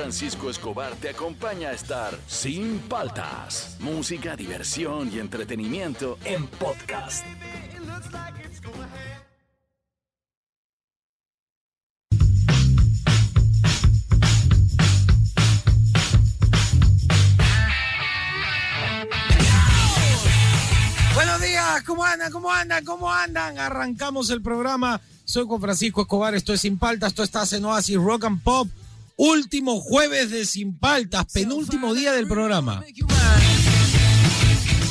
Francisco Escobar te acompaña a estar sin paltas. Música, diversión y entretenimiento en podcast. Buenos días, ¿cómo andan? ¿Cómo andan? ¿Cómo andan? Arrancamos el programa. Soy con Francisco Escobar, esto es Sin Paltas, esto está en Oasis Rock and Pop. Último jueves de Sin Paltas, penúltimo día del programa.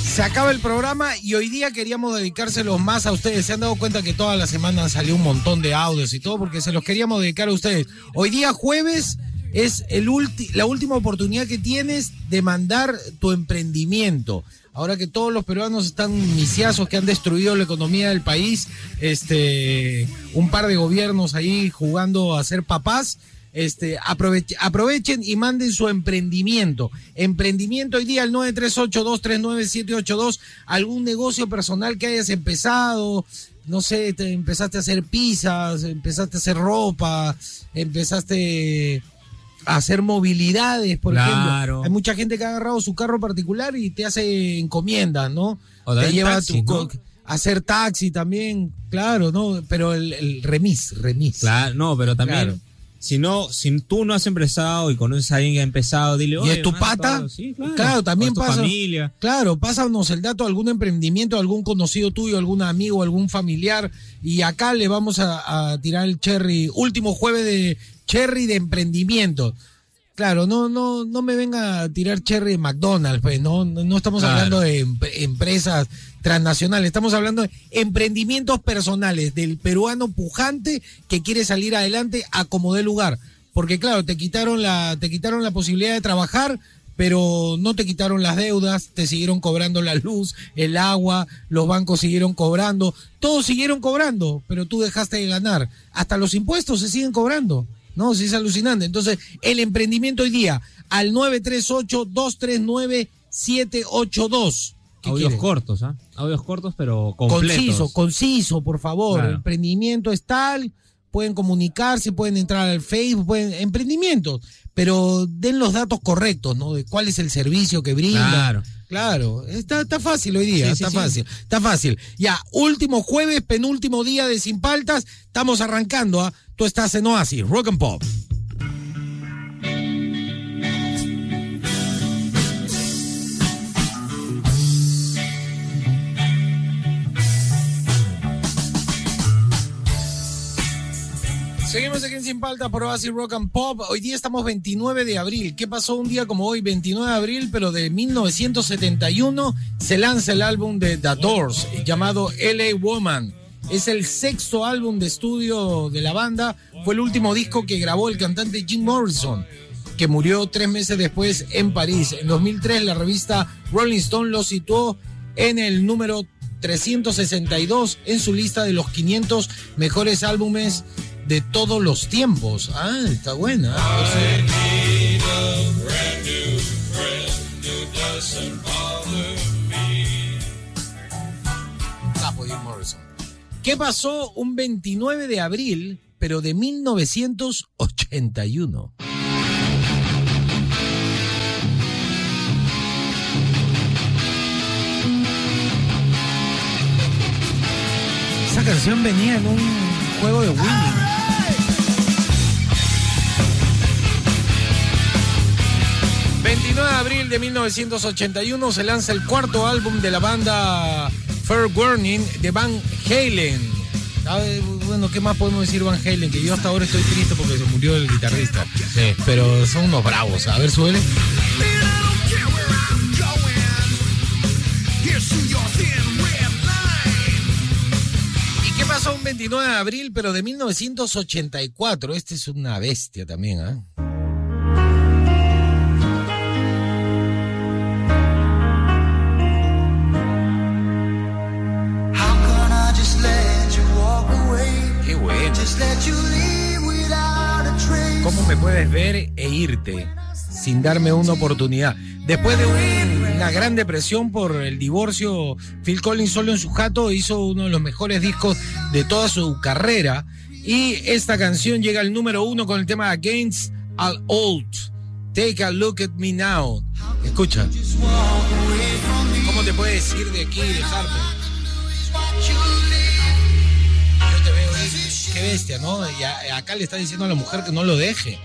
Se acaba el programa y hoy día queríamos dedicárselos más a ustedes. Se han dado cuenta que toda la semana salió un montón de audios y todo porque se los queríamos dedicar a ustedes. Hoy día jueves es el la última oportunidad que tienes de mandar tu emprendimiento. Ahora que todos los peruanos están misiazos que han destruido la economía del país, este, un par de gobiernos ahí jugando a ser papás, este, aprovechen y manden su emprendimiento. Emprendimiento hoy día al 938-239-782, algún negocio personal que hayas empezado, no sé, te empezaste a hacer pizzas, empezaste a hacer ropa, empezaste hacer movilidades, por ejemplo. Hay mucha gente que ha agarrado su carro particular y te hace encomiendas, ¿no? te lleva a tu hacer taxi también, claro, ¿no? Pero el, remis, remis. Claro, no, pero también si no, si tú no has empezado y conoces a alguien que ha empezado, dile, ¿Y es tu pata? claro, también pasa. Familia. Claro, pásanos el dato algún emprendimiento, algún conocido tuyo, algún amigo, algún familiar. Y acá le vamos a, a tirar el cherry. Último jueves de cherry de emprendimiento. Claro, no, no, no me venga a tirar cherry de McDonald's, pues, no, no estamos hablando de empresas transnacionales, estamos hablando de emprendimientos personales del peruano pujante que quiere salir adelante a como dé lugar. Porque claro, te quitaron la, te quitaron la posibilidad de trabajar, pero no te quitaron las deudas, te siguieron cobrando la luz, el agua, los bancos siguieron cobrando, todos siguieron cobrando, pero tú dejaste de ganar. Hasta los impuestos se siguen cobrando. No, sí es alucinante. Entonces, el emprendimiento hoy día al 938-239-782. Audios cortos, ¿ah? Audios cortos, pero completos. Conciso, conciso, por favor. El emprendimiento es tal, pueden comunicarse, pueden entrar al Facebook, pueden emprendimientos, pero den los datos correctos, ¿no? De cuál es el servicio que brinda. Claro. Claro, está, está fácil hoy día, está fácil, está fácil. Ya, último jueves, penúltimo día de Sin Paltas, estamos arrancando, ¿ah? Tú estás en Oasis, Rock and Pop. Seguimos aquí en Sin Palta por Oasis Rock and Pop. Hoy día estamos 29 de abril. ¿Qué pasó un día como hoy, 29 de abril, pero de 1971 se lanza el álbum de The Doors llamado LA Woman. Es el sexto álbum de estudio de la banda. Fue el último disco que grabó el cantante Jim Morrison, que murió tres meses después en París. En 2003 la revista Rolling Stone lo situó en el número 362 en su lista de los 500 mejores álbumes de todos los tiempos. Ah, está buena. ¿Qué pasó un 29 de abril, pero de 1981? Esa canción venía en un juego de Winning. 29 de abril de 1981 se lanza el cuarto álbum de la banda Fair Warning de Van Halen. bueno, ¿qué más podemos decir Van Halen? Que yo hasta ahora estoy triste porque se murió el guitarrista. Sí. Pero son unos bravos. A ver, suele. ¿Y qué pasó un 29 de abril, pero de 1984? Este es una bestia también, ¿ah? ¿Cómo me puedes ver e irte sin darme una oportunidad? Después de una gran depresión por el divorcio, Phil Collins solo en su jato hizo uno de los mejores discos de toda su carrera. Y esta canción llega al número uno con el tema Against All Old. Take a look at me now. Escucha. ¿Cómo te puedes ir de aquí y dejarme? Qué bestia, ¿no? Y acá le está diciendo a la mujer que no lo deje.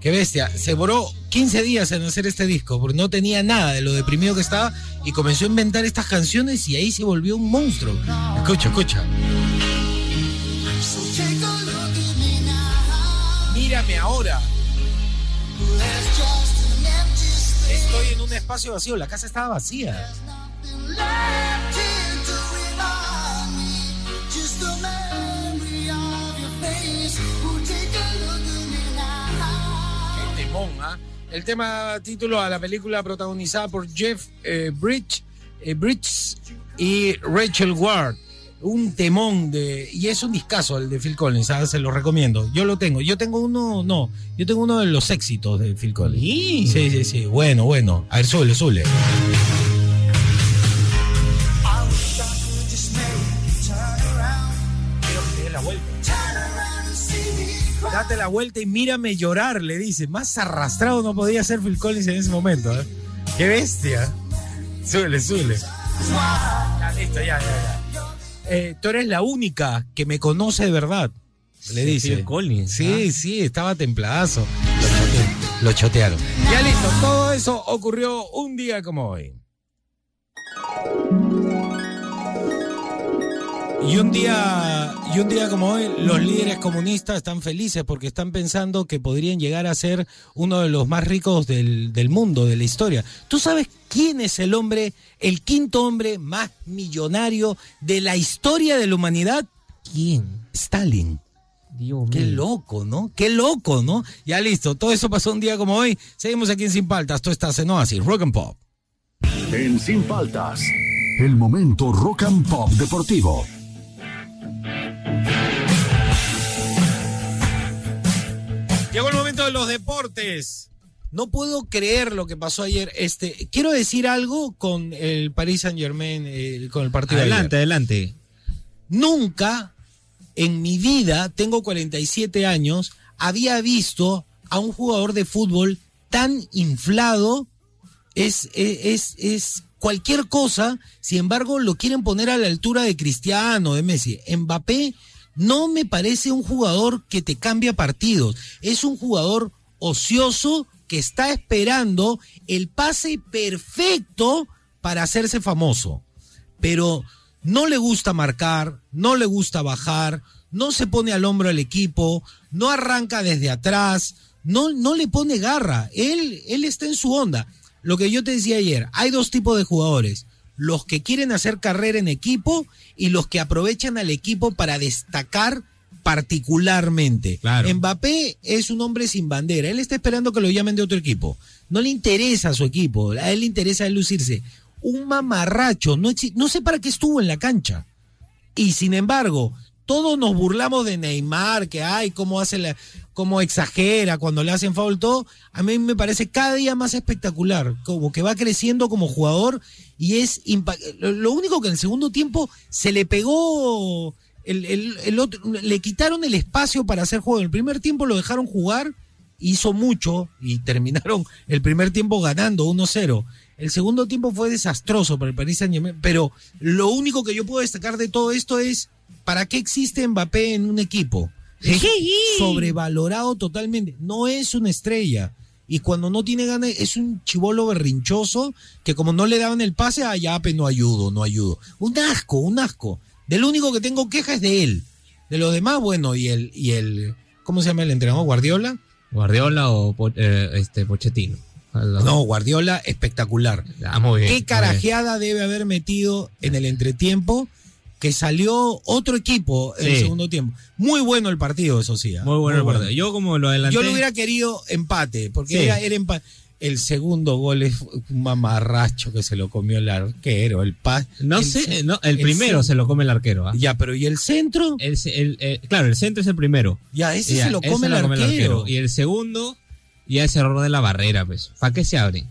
Qué bestia. Se borró 15 días en hacer este disco porque no tenía nada de lo deprimido que estaba y comenzó a inventar estas canciones y ahí se volvió un monstruo. Escucha, escucha. Mírame ahora. Estoy en un espacio vacío, la casa estaba vacía. ¿Ah? El tema título a la película protagonizada por Jeff eh, Bridge, eh, Bridges y Rachel Ward. Un temón de. Y es un discazo el de Phil Collins, ¿ah? se lo recomiendo. Yo lo tengo. Yo tengo uno, no. Yo tengo uno de los éxitos de Phil Collins. Sí, sí, sí. Bueno, bueno. A ver, sube, sube. Date la vuelta y mírame llorar, le dice. Más arrastrado no podía ser Phil Collins en ese momento. ¿eh? ¡Qué bestia! Súbele, súbele. Ya, listo, ya, ya, ya. Eh, tú eres la única que me conoce de verdad. Le dice. Phil Collins. Sí, sí, estaba templadazo. Lo, lo chotearon. Ya listo, todo eso ocurrió un día como hoy. Y un día, y un día como hoy, los líderes comunistas están felices porque están pensando que podrían llegar a ser uno de los más ricos del, del, mundo, de la historia. ¿Tú sabes quién es el hombre, el quinto hombre más millonario de la historia de la humanidad? ¿Quién? Stalin. Dios Qué loco, ¿no? Qué loco, ¿no? Ya listo, todo eso pasó un día como hoy. Seguimos aquí en Sin Paltas. Tú estás en Oasis, Rock and Pop. En Sin Paltas, el momento Rock and Pop deportivo. Llegó el momento de los deportes. No puedo creer lo que pasó ayer. Este, quiero decir algo con el Paris Saint Germain, eh, con el partido. Adelante, adelante. Nunca en mi vida, tengo 47 años, había visto a un jugador de fútbol tan inflado. Es, es, es cualquier cosa. Sin embargo, lo quieren poner a la altura de Cristiano, de Messi. Mbappé no me parece un jugador que te cambia partidos. Es un jugador ocioso que está esperando el pase perfecto para hacerse famoso. Pero no le gusta marcar, no le gusta bajar, no se pone al hombro al equipo, no arranca desde atrás, no, no le pone garra. Él, él está en su onda. Lo que yo te decía ayer, hay dos tipos de jugadores los que quieren hacer carrera en equipo y los que aprovechan al equipo para destacar particularmente. Mbappé es un hombre sin bandera. Él está esperando que lo llamen de otro equipo. No le interesa a su equipo. A él le interesa lucirse. Un mamarracho. No, no sé para qué estuvo en la cancha. Y sin embargo, todos nos burlamos de Neymar, que ay, cómo hace la, cómo exagera cuando le hacen foul todo. A mí me parece cada día más espectacular, como que va creciendo como jugador y es lo único que en el segundo tiempo se le pegó el, otro, le quitaron el espacio para hacer juego. En el primer tiempo lo dejaron jugar, hizo mucho y terminaron el primer tiempo ganando 1-0. El segundo tiempo fue desastroso para el Paris Saint-Germain, pero lo único que yo puedo destacar de todo esto es ¿Para qué existe Mbappé en un equipo? Es sobrevalorado totalmente. No es una estrella. Y cuando no tiene ganas, es un chivolo berrinchoso que como no le daban el pase, a Yape no ayudo, no ayudo. Un asco, un asco. Del único que tengo queja es de él. De los demás, bueno, y el, y el, ¿cómo se llama el entrenador? ¿Guardiola? Guardiola o eh, este Pochettino. No, Guardiola espectacular. Ah, muy bien, ¿Qué carajeada debe haber metido en el entretiempo? que salió otro equipo en el segundo tiempo. Muy bueno el partido, eso sí. ¿ah? Muy bueno el partido. Yo como lo adelanté. Yo lo hubiera querido empate, porque era, empate. El segundo gol es un mamarracho que se lo comió el arquero. El No sé, no, el, primero se lo come el arquero. ¿ah? Ya, pero ¿y el centro? El, claro, el centro es el primero. Ya, ese se, lo come, el arquero. Y el segundo, ya es error de la barrera, pues. ¿Para qué se abre?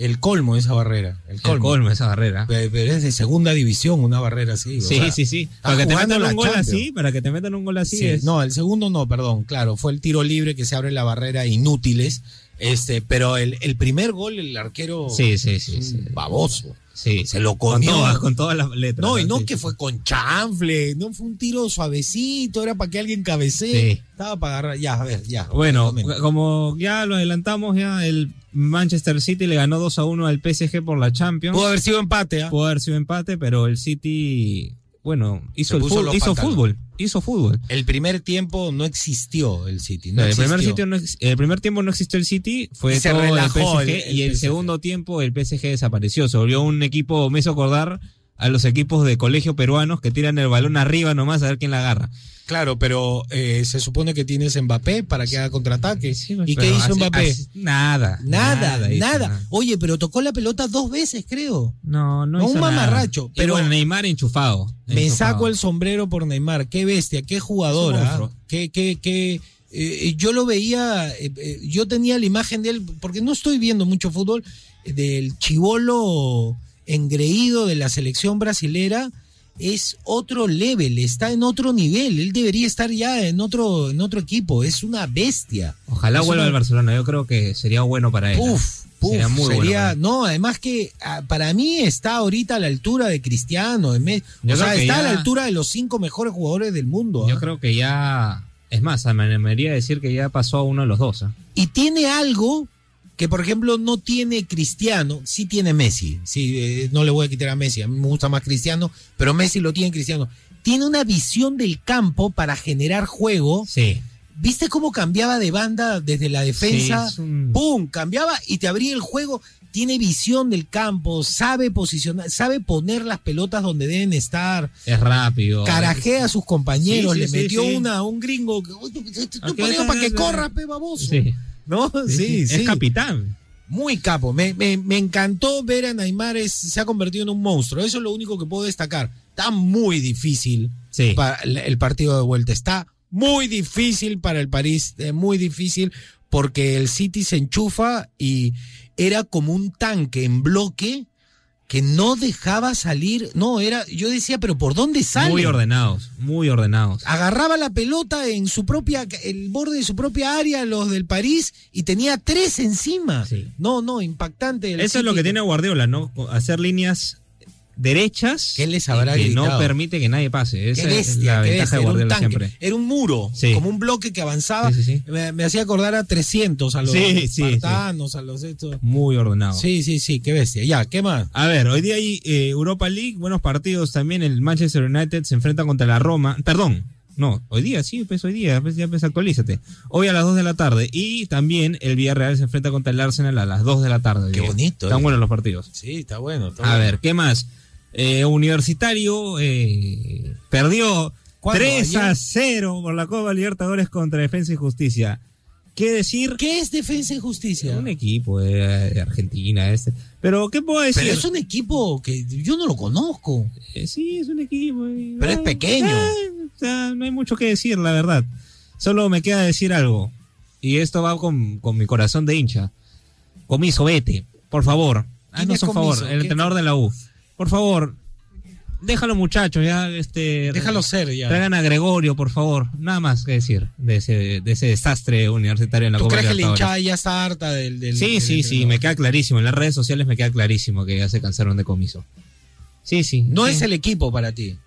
el colmo de esa barrera. El colmo, de esa barrera. Pero, es de segunda división una barrera así. Sí, sí, sí. Para que te metan un gol así, para que te metan un gol así. No, el segundo no, perdón. Claro, fue el tiro libre que se abre la barrera inútiles. Este, pero el, el primer gol, el arquero. Sí, sí, sí. sí. Baboso. Sí. Se lo comió. Con todas, con todas las letras. No, y no que fue con chanfle, no fue un tiro suavecito, era para que alguien cabecee. Sí. Estaba para agarrar. Ya, a ver, ya. Bueno, como ya lo adelantamos, ya el Manchester City le ganó 2 a 1 al PSG por la Champions. Pudo haber sido empate, ¿ah? Pudo haber sido empate, pero el City bueno, hizo, el fútbol, hizo fútbol, hizo fútbol. El primer tiempo no existió el City. No el, primer sitio no, el primer tiempo no existió el City, fue y todo el PSG, y el segundo tiempo el PSG desapareció. Se volvió un equipo, me hizo acordar a los equipos de colegio peruanos que tiran el balón arriba nomás a ver quién la agarra. Claro, pero eh, se supone que tienes Mbappé para que haga contraataque. ¿Y qué hizo Mbappé? nada, nada. Nada, Oye, pero tocó la pelota dos veces, creo. No, no, hizo Un mamarracho. Pero Neymar enchufado. Me saco el sombrero por Neymar. Qué bestia, qué jugadora. Qué, qué, qué. Eh, yo lo veía, eh, yo tenía la imagen de él, porque no estoy viendo mucho fútbol, del chivolo engreído de la selección brasilera es otro level, está en otro nivel. Él debería estar ya en otro, en otro equipo. Es una bestia. Ojalá vuelva al Barcelona. Yo creo que sería bueno para él. ¿eh? Uf, sería muy bueno No, además que ah, para mí está ahorita a la altura de Cristiano. De o sea, está a la altura de los cinco mejores jugadores del mundo. Yo ¿ah? creo que ya. Es más, me animaría a decir que ya pasó a uno de los dos. ¿ah? Y tiene algo que por ejemplo no tiene Cristiano, sí tiene Messi, sí, eh, no le voy a quitar a Messi, a mí me gusta más Cristiano, pero Messi lo tiene Cristiano. Tiene una visión del campo para generar juego. Sí. ¿Viste cómo cambiaba de banda desde la defensa? ¡Pum! Cambiaba y te abría el juego. Tiene visión del campo, sabe posicionar, sabe poner las pelotas donde deben estar. Es rápido. Carajea a sus compañeros, le metió una a un gringo. Tú para que corra, pe baboso. Sí. ¿No? Sí, sí. Es capitán. Muy capo. Me, encantó ver a Neymar. se ha convertido en un monstruo. Eso es lo único que puedo destacar. Está muy difícil para el partido de vuelta. Está muy difícil para el París. Eh, muy difícil porque el City se enchufa y era como un tanque en bloque que no dejaba salir, no, era, yo decía, pero ¿por dónde sale? Muy ordenados, muy ordenados. Agarraba la pelota en su propia, el borde de su propia área, los del París, y tenía tres encima. No, no, impactante. Eso es lo que tiene Guardiola, ¿no? Hacer líneas derechas ¿Qué les habrá que no permite que nadie pase. Esa es la ventaja de Guardiola siempre. Era un muro, como un bloque que avanzaba. me, hacía acordar a 300, a los espartanos, a los estos. Muy ordenado. Sí, sí, sí, qué bestia. Ya, ¿qué más? A ver, hoy día hay eh, Europa League, buenos partidos también. El Manchester United se enfrenta contra la Roma. Perdón, no, hoy día, sí, pues hoy día, pues ya pues actualízate. Hoy a las 2 de la tarde. Y también el Villarreal se enfrenta contra el Arsenal a las 2 de la tarde. Qué bonito. Están eh. buenos los partidos. Sí, está bueno. a ver, ¿qué más? Eh, universitario eh, perdió 3 a 0 por la Copa Libertadores contra Defensa y Justicia. ¿Qué decir? ¿Qué es Defensa y Justicia? Un equipo de, Argentina este. Pero, ¿qué puedo decir? Pero es un equipo que yo no lo conozco. Eh, sí, es un equipo. Pero es pequeño. o sea, no hay mucho que decir, la verdad. Solo me queda decir algo. Y esto va con, con mi corazón de hincha. Comiso, vete, por favor. Haznos un favor, el entrenador de la U por favor, déjalo muchachos, ya, este. Déjalo ser, ya. Traigan a Gregorio, por favor. Nada más que decir de ese, de ese desastre universitario en la ¿Tú crees que la hinchada ya está harta del. sí, sí, sí, me queda clarísimo. En las redes sociales me queda clarísimo que ya se cansaron de comiso. Sí, sí. No es el equipo para ti.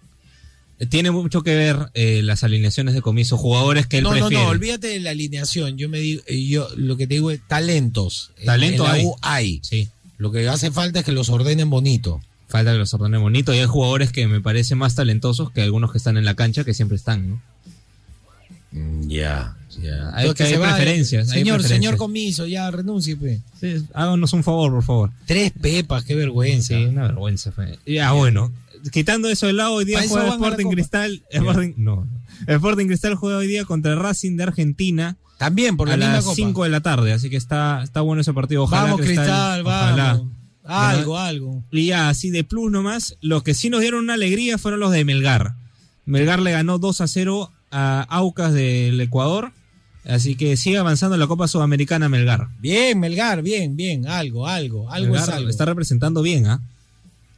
Tiene mucho que ver eh, las alineaciones de comiso, jugadores que él prefiere. No, no, olvídate de la alineación. Yo me digo, eh, yo lo que te digo es talentos. Talento hay. hay. Sí. Lo que hace falta es que los ordenen bonito. Falta que los ordene bonito. Y hay jugadores que me parecen más talentosos que algunos que están en la cancha que siempre están, ¿no? Mm, ya, ya. Hay, que hay preferencias. Señor, señor comiso, ya renuncie, pe. Sí, háganos un favor, por favor. Tres pepas, qué vergüenza. Sí, una vergüenza, fe. Ya, bueno. Quitando eso de lado, hoy día juega Sporting Cristal. Sporting, no, Sporting Cristal juega hoy día contra Racing de Argentina. También por la a las 5 de la tarde, así que está, está bueno ese partido. Ojalá vamos, Cristal, vamos. Algo, algo. Y ya, así de plus nomás, los que sí nos dieron una alegría fueron los de Melgar. Melgar le ganó 2 a 0 a Aucas del Ecuador. Así que sigue avanzando en la Copa Sudamericana Melgar. Bien, Melgar, bien, bien, algo, algo, algo es algo. Está representando bien, ¿ah?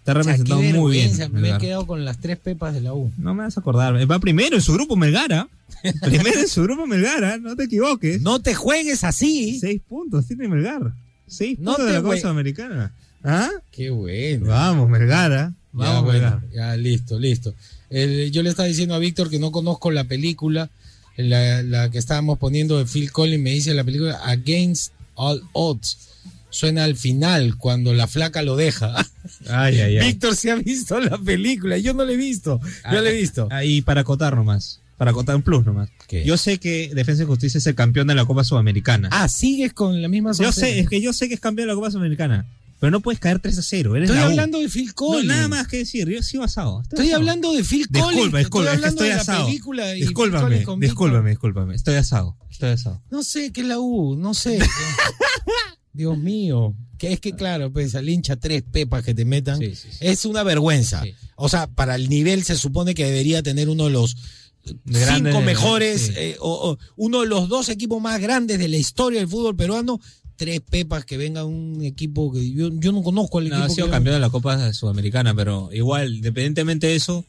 Te ha representado muy bien. Me he quedado con las tres pepas de la U. No me vas a acordar. Va primero en su grupo Melgara. primero en su grupo Melgara, no te equivoques. No te juegues así. Seis puntos tiene Melgar. Seis puntos de la Copa Americana. ¿Ah? Qué bueno. Vamos, Melgara. Vamos, ya, ya, listo, listo. yo le estaba diciendo a Víctor que no conozco la película, la, la que estábamos poniendo de Phil Collins, me dice la película Against All Odds suena al final, cuando la flaca lo deja. Ay, ay, ay. Víctor se ha visto la película, yo no la he visto, yo la he visto. Ahí para acotar nomás, para acotar un plus nomás. Yo sé que Defensa y Justicia es el campeón de la Copa Sudamericana. Ah, sigues con la misma Yo sé, es que yo sé que es campeón de la Copa Sudamericana. Pero no puedes caer 3 a 0. estoy hablando de Phil Collins. No, nada más que decir. Yo sigo asado. Estoy, hablando de Phil Collins. Disculpa, disculpa, es que estoy asado. Discúlpame, discúlpame, discúlpame. Estoy asado. Estoy asado. No sé qué es la U, no sé. Dios mío. Que es que, claro, pues al hincha tres pepas que te metan es una vergüenza. O sea, para el nivel se supone que debería tener uno de los cinco mejores, eh, o, uno de los dos equipos más grandes de la historia del fútbol peruano. Tres pepas que venga un equipo que yo, no conozco al no, equipo. Ha sido campeón de la Copa Sudamericana, pero igual, independientemente de eso,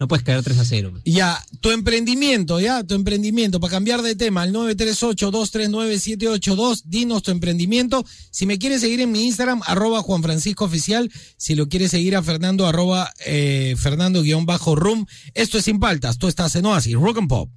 no puedes caer 3 a 0. Ya, tu emprendimiento, ya, tu emprendimiento. Para cambiar de tema, al 938-239-782, dinos tu emprendimiento. Si me quieres seguir en mi Instagram, arroba Juan Francisco Oficial. Si lo quieres seguir a Fernando, arroba eh, Fernando-Room. Esto es Sin Paltas, tú estás en Oasis, Rock and Pop.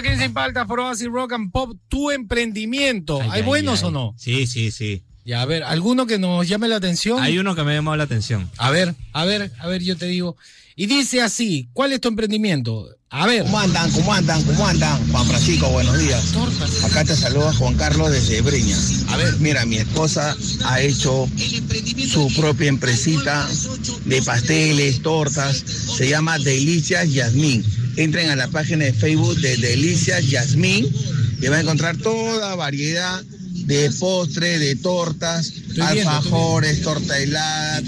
Aquí en Sin Paltas por Oasis Rock and Pop, tu emprendimiento. ¿Hay buenos o no? Sí, sí, sí. Ya, a ver, ¿alguno que nos llame la atención? Hay uno que me ha llamado la atención. A ver, a ver, a ver, yo te digo. Y dice así, ¿cuál es tu emprendimiento? A ver. ¿Cómo andan? ¿Cómo andan? ¿Cómo andan? Juan Francisco, buenos días. Acá te saluda Juan Carlos desde Breña. A ver, mira, mi esposa ha hecho su propia empresita de pasteles, tortas. Se llama Delicias Yasmín entren a la página de Facebook de Delicias Yasmín y van a encontrar toda variedad de postres, de tortas, alfajores, torta helada,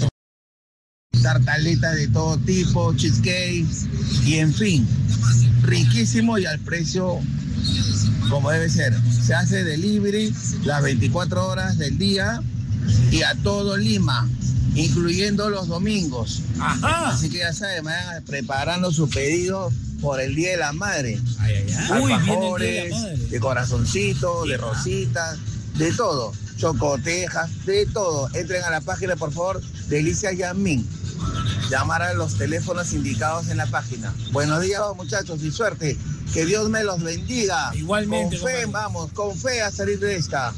tartaletas de todo tipo, cheesecakes y en fin, riquísimo y al precio como debe ser. Se hace delivery las 24 horas del día y a todo Lima, incluyendo los domingos. Así que ya saben, vayan preparando su pedido por el Día de la Madre. Ay, de, corazoncitos, de rositas, de todo. Chocotejas, de todo. Entren a la página, por favor, Delicia Yamin. Llamar a los teléfonos indicados en la página. Buenos días, muchachos, y suerte. Que Dios me los bendiga. Igualmente. Con fe, vamos, con fe a salir de esta.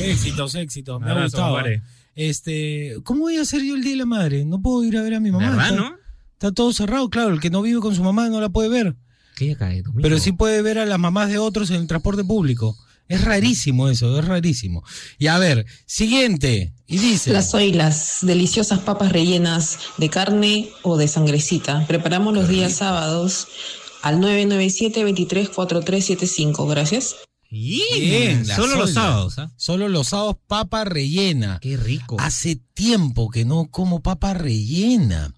Éxitos, éxitos. Me ha gustado. Este, ¿cómo voy a hacer yo el Día de la Madre? No puedo ir a ver a mi mamá. ¿no? Está todo cerrado, claro. El que no vive con su mamá no la puede ver. Pero sí puede ver a las mamás de otros en el transporte público. Es rarísimo eso, es rarísimo. Y a ver, siguiente. Y dice. Las las deliciosas papas rellenas de carne o de sangrecita. Preparamos los días sábados al 997-234375. Gracias. Bien, solo los sábados. ¿ah? Solo los sábados, papa rellena. Qué rico. Hace tiempo que no como papa rellena.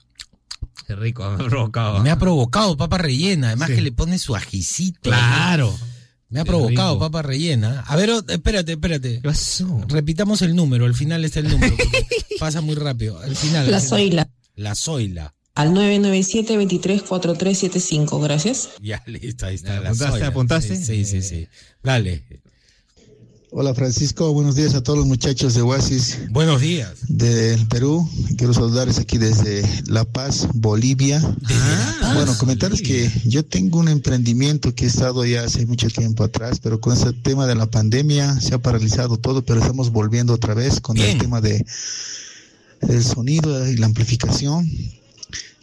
Qué rico, me ha provocado. Me ha provocado papa rellena, además que le pone su ajicito. Claro. Me ha provocado papa rellena. A ver, espérate, espérate. ¿Qué pasó? Repitamos el número, al final está el número, pasa muy rápido. Al final. La Zoila. La Zoila. Al 997-234375, gracias. Ya, listo, ahí está. ¿Apuntaste? ¿Apuntaste? Sí, sí, sí. Dale. Hola Francisco, buenos días a todos los muchachos de Oasis. Buenos días. Del Perú, quiero saludarles aquí desde La Paz, Bolivia. Ah, bueno, comentarles que yo tengo un emprendimiento que he estado ya hace mucho tiempo atrás, pero con ese tema de la pandemia se ha paralizado todo, pero estamos volviendo otra vez con el tema de el sonido y la amplificación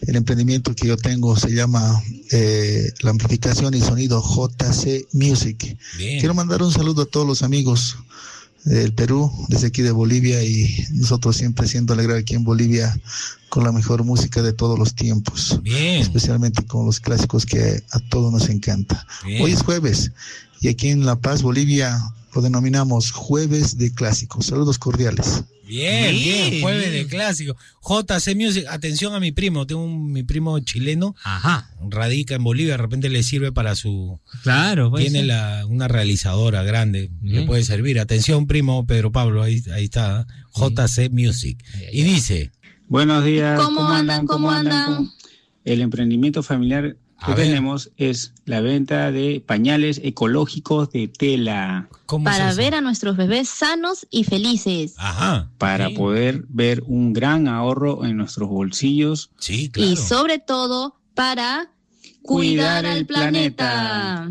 el emprendimiento que yo tengo se llama eh, la amplificación y sonido JC Music. Quiero mandar un saludo a todos los amigos del Perú, desde aquí de Bolivia y nosotros siempre siendo alegrar aquí en Bolivia con la mejor música de todos los tiempos. Especialmente con los clásicos que a todos nos encanta. Hoy es jueves y aquí en La Paz, Bolivia, lo denominamos Jueves de Clásicos. Saludos cordiales. Bien, bien, jueves de clásico. JC Music, atención a mi primo, tengo un, mi primo chileno, Ajá. radica en Bolivia, de repente le sirve para su... Claro, Tiene la, una realizadora grande, le puede servir. Atención, primo Pedro Pablo, ahí, ahí está, JC Music. Y dice... Buenos días. ¿Cómo, andan? ¿Cómo andan? El emprendimiento familiar que tenemos es la venta de pañales ecológicos de tela. Para ver a nuestros bebés sanos y felices. Ajá. Para poder ver un gran ahorro en nuestros bolsillos. Sí, claro. Y sobre todo para cuidar, al planeta.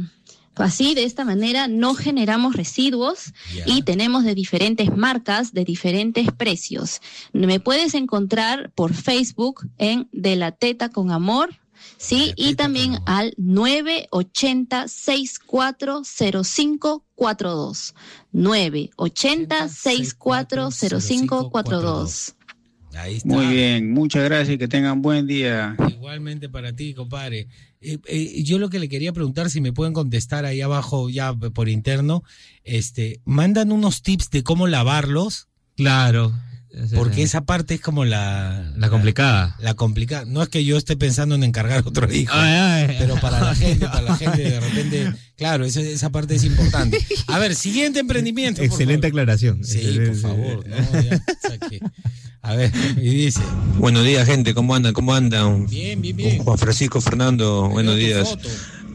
Así, de esta manera, no generamos residuos y tenemos de diferentes marcas, de diferentes precios. Me puedes encontrar por Facebook en De la Teta con Amor Sí, y también al 980-640542. 980-640542. Ahí está. Muy bien, muchas gracias y que tengan buen día. Igualmente para ti, compadre. Eh, eh, yo lo que le quería preguntar, si me pueden contestar ahí abajo ya por interno, este, mandan unos tips de cómo lavarlos. Claro. Porque esa parte es como la... La complicada. La, complicada. No es que yo esté pensando en encargar otro hijo. Pero para la gente, para la gente de repente... Claro, esa, esa parte es importante. A ver, siguiente emprendimiento. Excelente aclaración. Sí, por favor. a ver, y dice... Buenos días, gente. ¿Cómo andan? ¿Cómo andan? Bien, bien, bien. Juan Francisco Fernando, buenos días.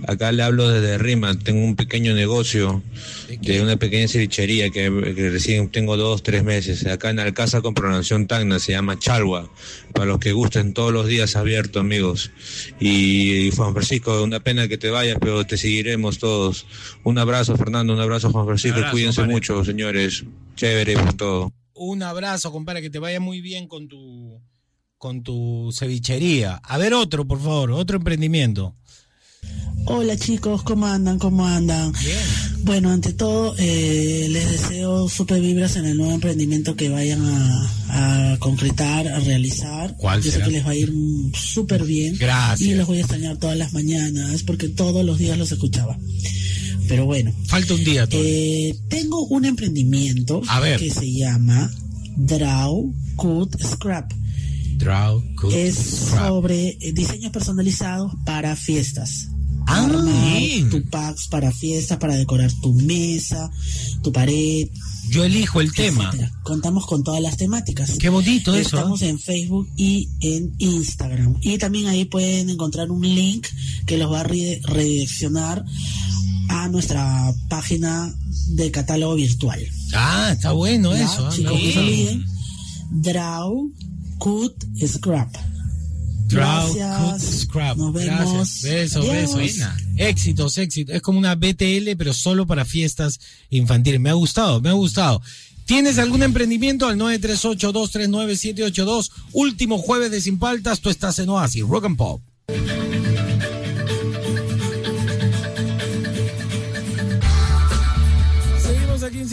Acá le hablo desde Rima, tengo un pequeño negocio de, una pequeña cevichería que, recién tengo dos, tres meses. Acá en Alcázar con pronunciación Tacna, se llama Chalwa, para los que gusten todos los días abierto, amigos. Y, Juan Francisco, una pena que te vayas, pero te seguiremos todos. Un abrazo, Fernando, un abrazo, Juan Francisco, cuídense mucho, señores. Chévere por todo. Un abrazo, compadre, que te vaya muy bien con tu con tu cevichería. A ver otro, por favor, otro emprendimiento. Hola chicos, ¿cómo andan? ¿Cómo andan? Bueno, ante todo, eh, les deseo super vibras en el nuevo emprendimiento que vayan a, concretar, a realizar. ¿Cuál Yo sé que les va a ir súper bien. Gracias. Y los voy a extrañar todas las mañanas porque todos los días los escuchaba. Pero bueno. Falta un día. Eh, tengo un emprendimiento que se llama Draw Cut Scrap. Draw Cut Es sobre diseños personalizados para fiestas Ah, armar tu packs para fiestas, para decorar tu mesa, tu pared. Yo elijo el tema. Contamos con todas las temáticas. Qué bonito eso. ¿eh? Estamos en Facebook y en Instagram. Y también ahí pueden encontrar un link que los va a redireccionar a nuestra página de catálogo virtual. Ah, está bueno eso. ¿eh? Chicos, no se olviden. Draw, Cut, Scrap. Gracias. Scrap. Nos vemos. Gracias. Besos, besos. Éxitos, éxitos. Es como una BTL, pero solo para fiestas infantiles. Me ha gustado, me ha gustado. ¿Tienes algún emprendimiento al 938-239-782? Último jueves de Sin Paltas, tú estás en Oasis, Rock and Pop.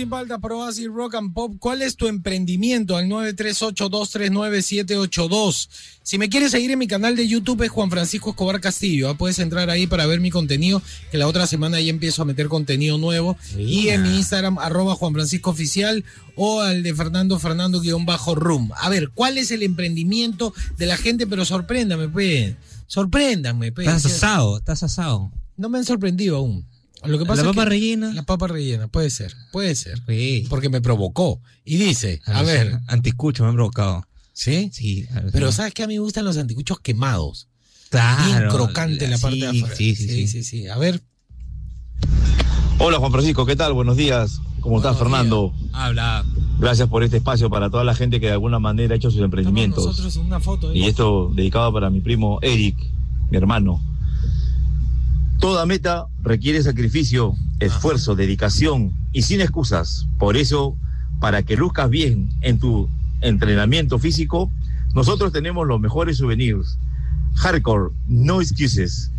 Sin Falta Pro Oasis Rock and Pop. ¿Cuál es tu emprendimiento? Al 938-239-782. Si me quieres seguir en mi canal de YouTube es Juan Francisco Escobar Castillo. ¿ah? Puedes entrar ahí para ver mi contenido, que la otra semana ya empiezo a meter contenido nuevo. Y en mi Instagram, arroba Juan Francisco Oficial o al de Fernando Fernando guion bajo room. A ver, ¿cuál es el emprendimiento de la gente? Pero sorpréndame, pues. Sorpréndame, pues. Estás asado, estás asado. No me han sorprendido aún. Lo que pasa la papa es rellena. La papa rellena, puede ser, puede ser. Porque me provocó. Y dice, a, ver. Anticucho me han provocado. ¿Sí? Sí. Pero ¿sabes qué? A mí me gustan los anticuchos quemados. Claro. Bien crocante la parte sí, de afuera. Sí sí, sí sí, sí, A ver. Hola Juan Francisco, ¿qué tal? Buenos días. ¿Cómo estás, Fernando? Habla. Gracias por este espacio para toda la gente que de alguna manera ha hecho sus emprendimientos. Nosotros una foto, y esto dedicado para mi primo Eric, mi hermano. Toda meta requiere sacrificio, esfuerzo, dedicación y sin excusas. Por eso, para que luzcas bien en tu entrenamiento físico, nosotros tenemos los mejores souvenirs. Hardcore, no excuses.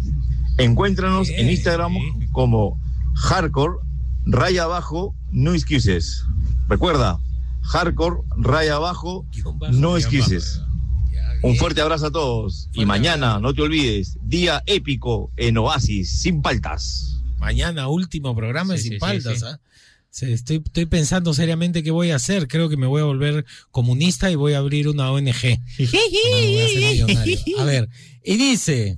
Encuéntranos en Instagram como Hardcore, raya abajo, no excuses. Recuerda, Hardcore, raya abajo, no excuses. Un fuerte abrazo a todos. y mañana, no te olvides, día épico en Oasis, sin paltas. Mañana, último programa de sin paltas. ¿ah? estoy, estoy pensando seriamente qué voy a hacer. Creo que me voy a volver comunista y voy a abrir una ONG. a, ver, y dice...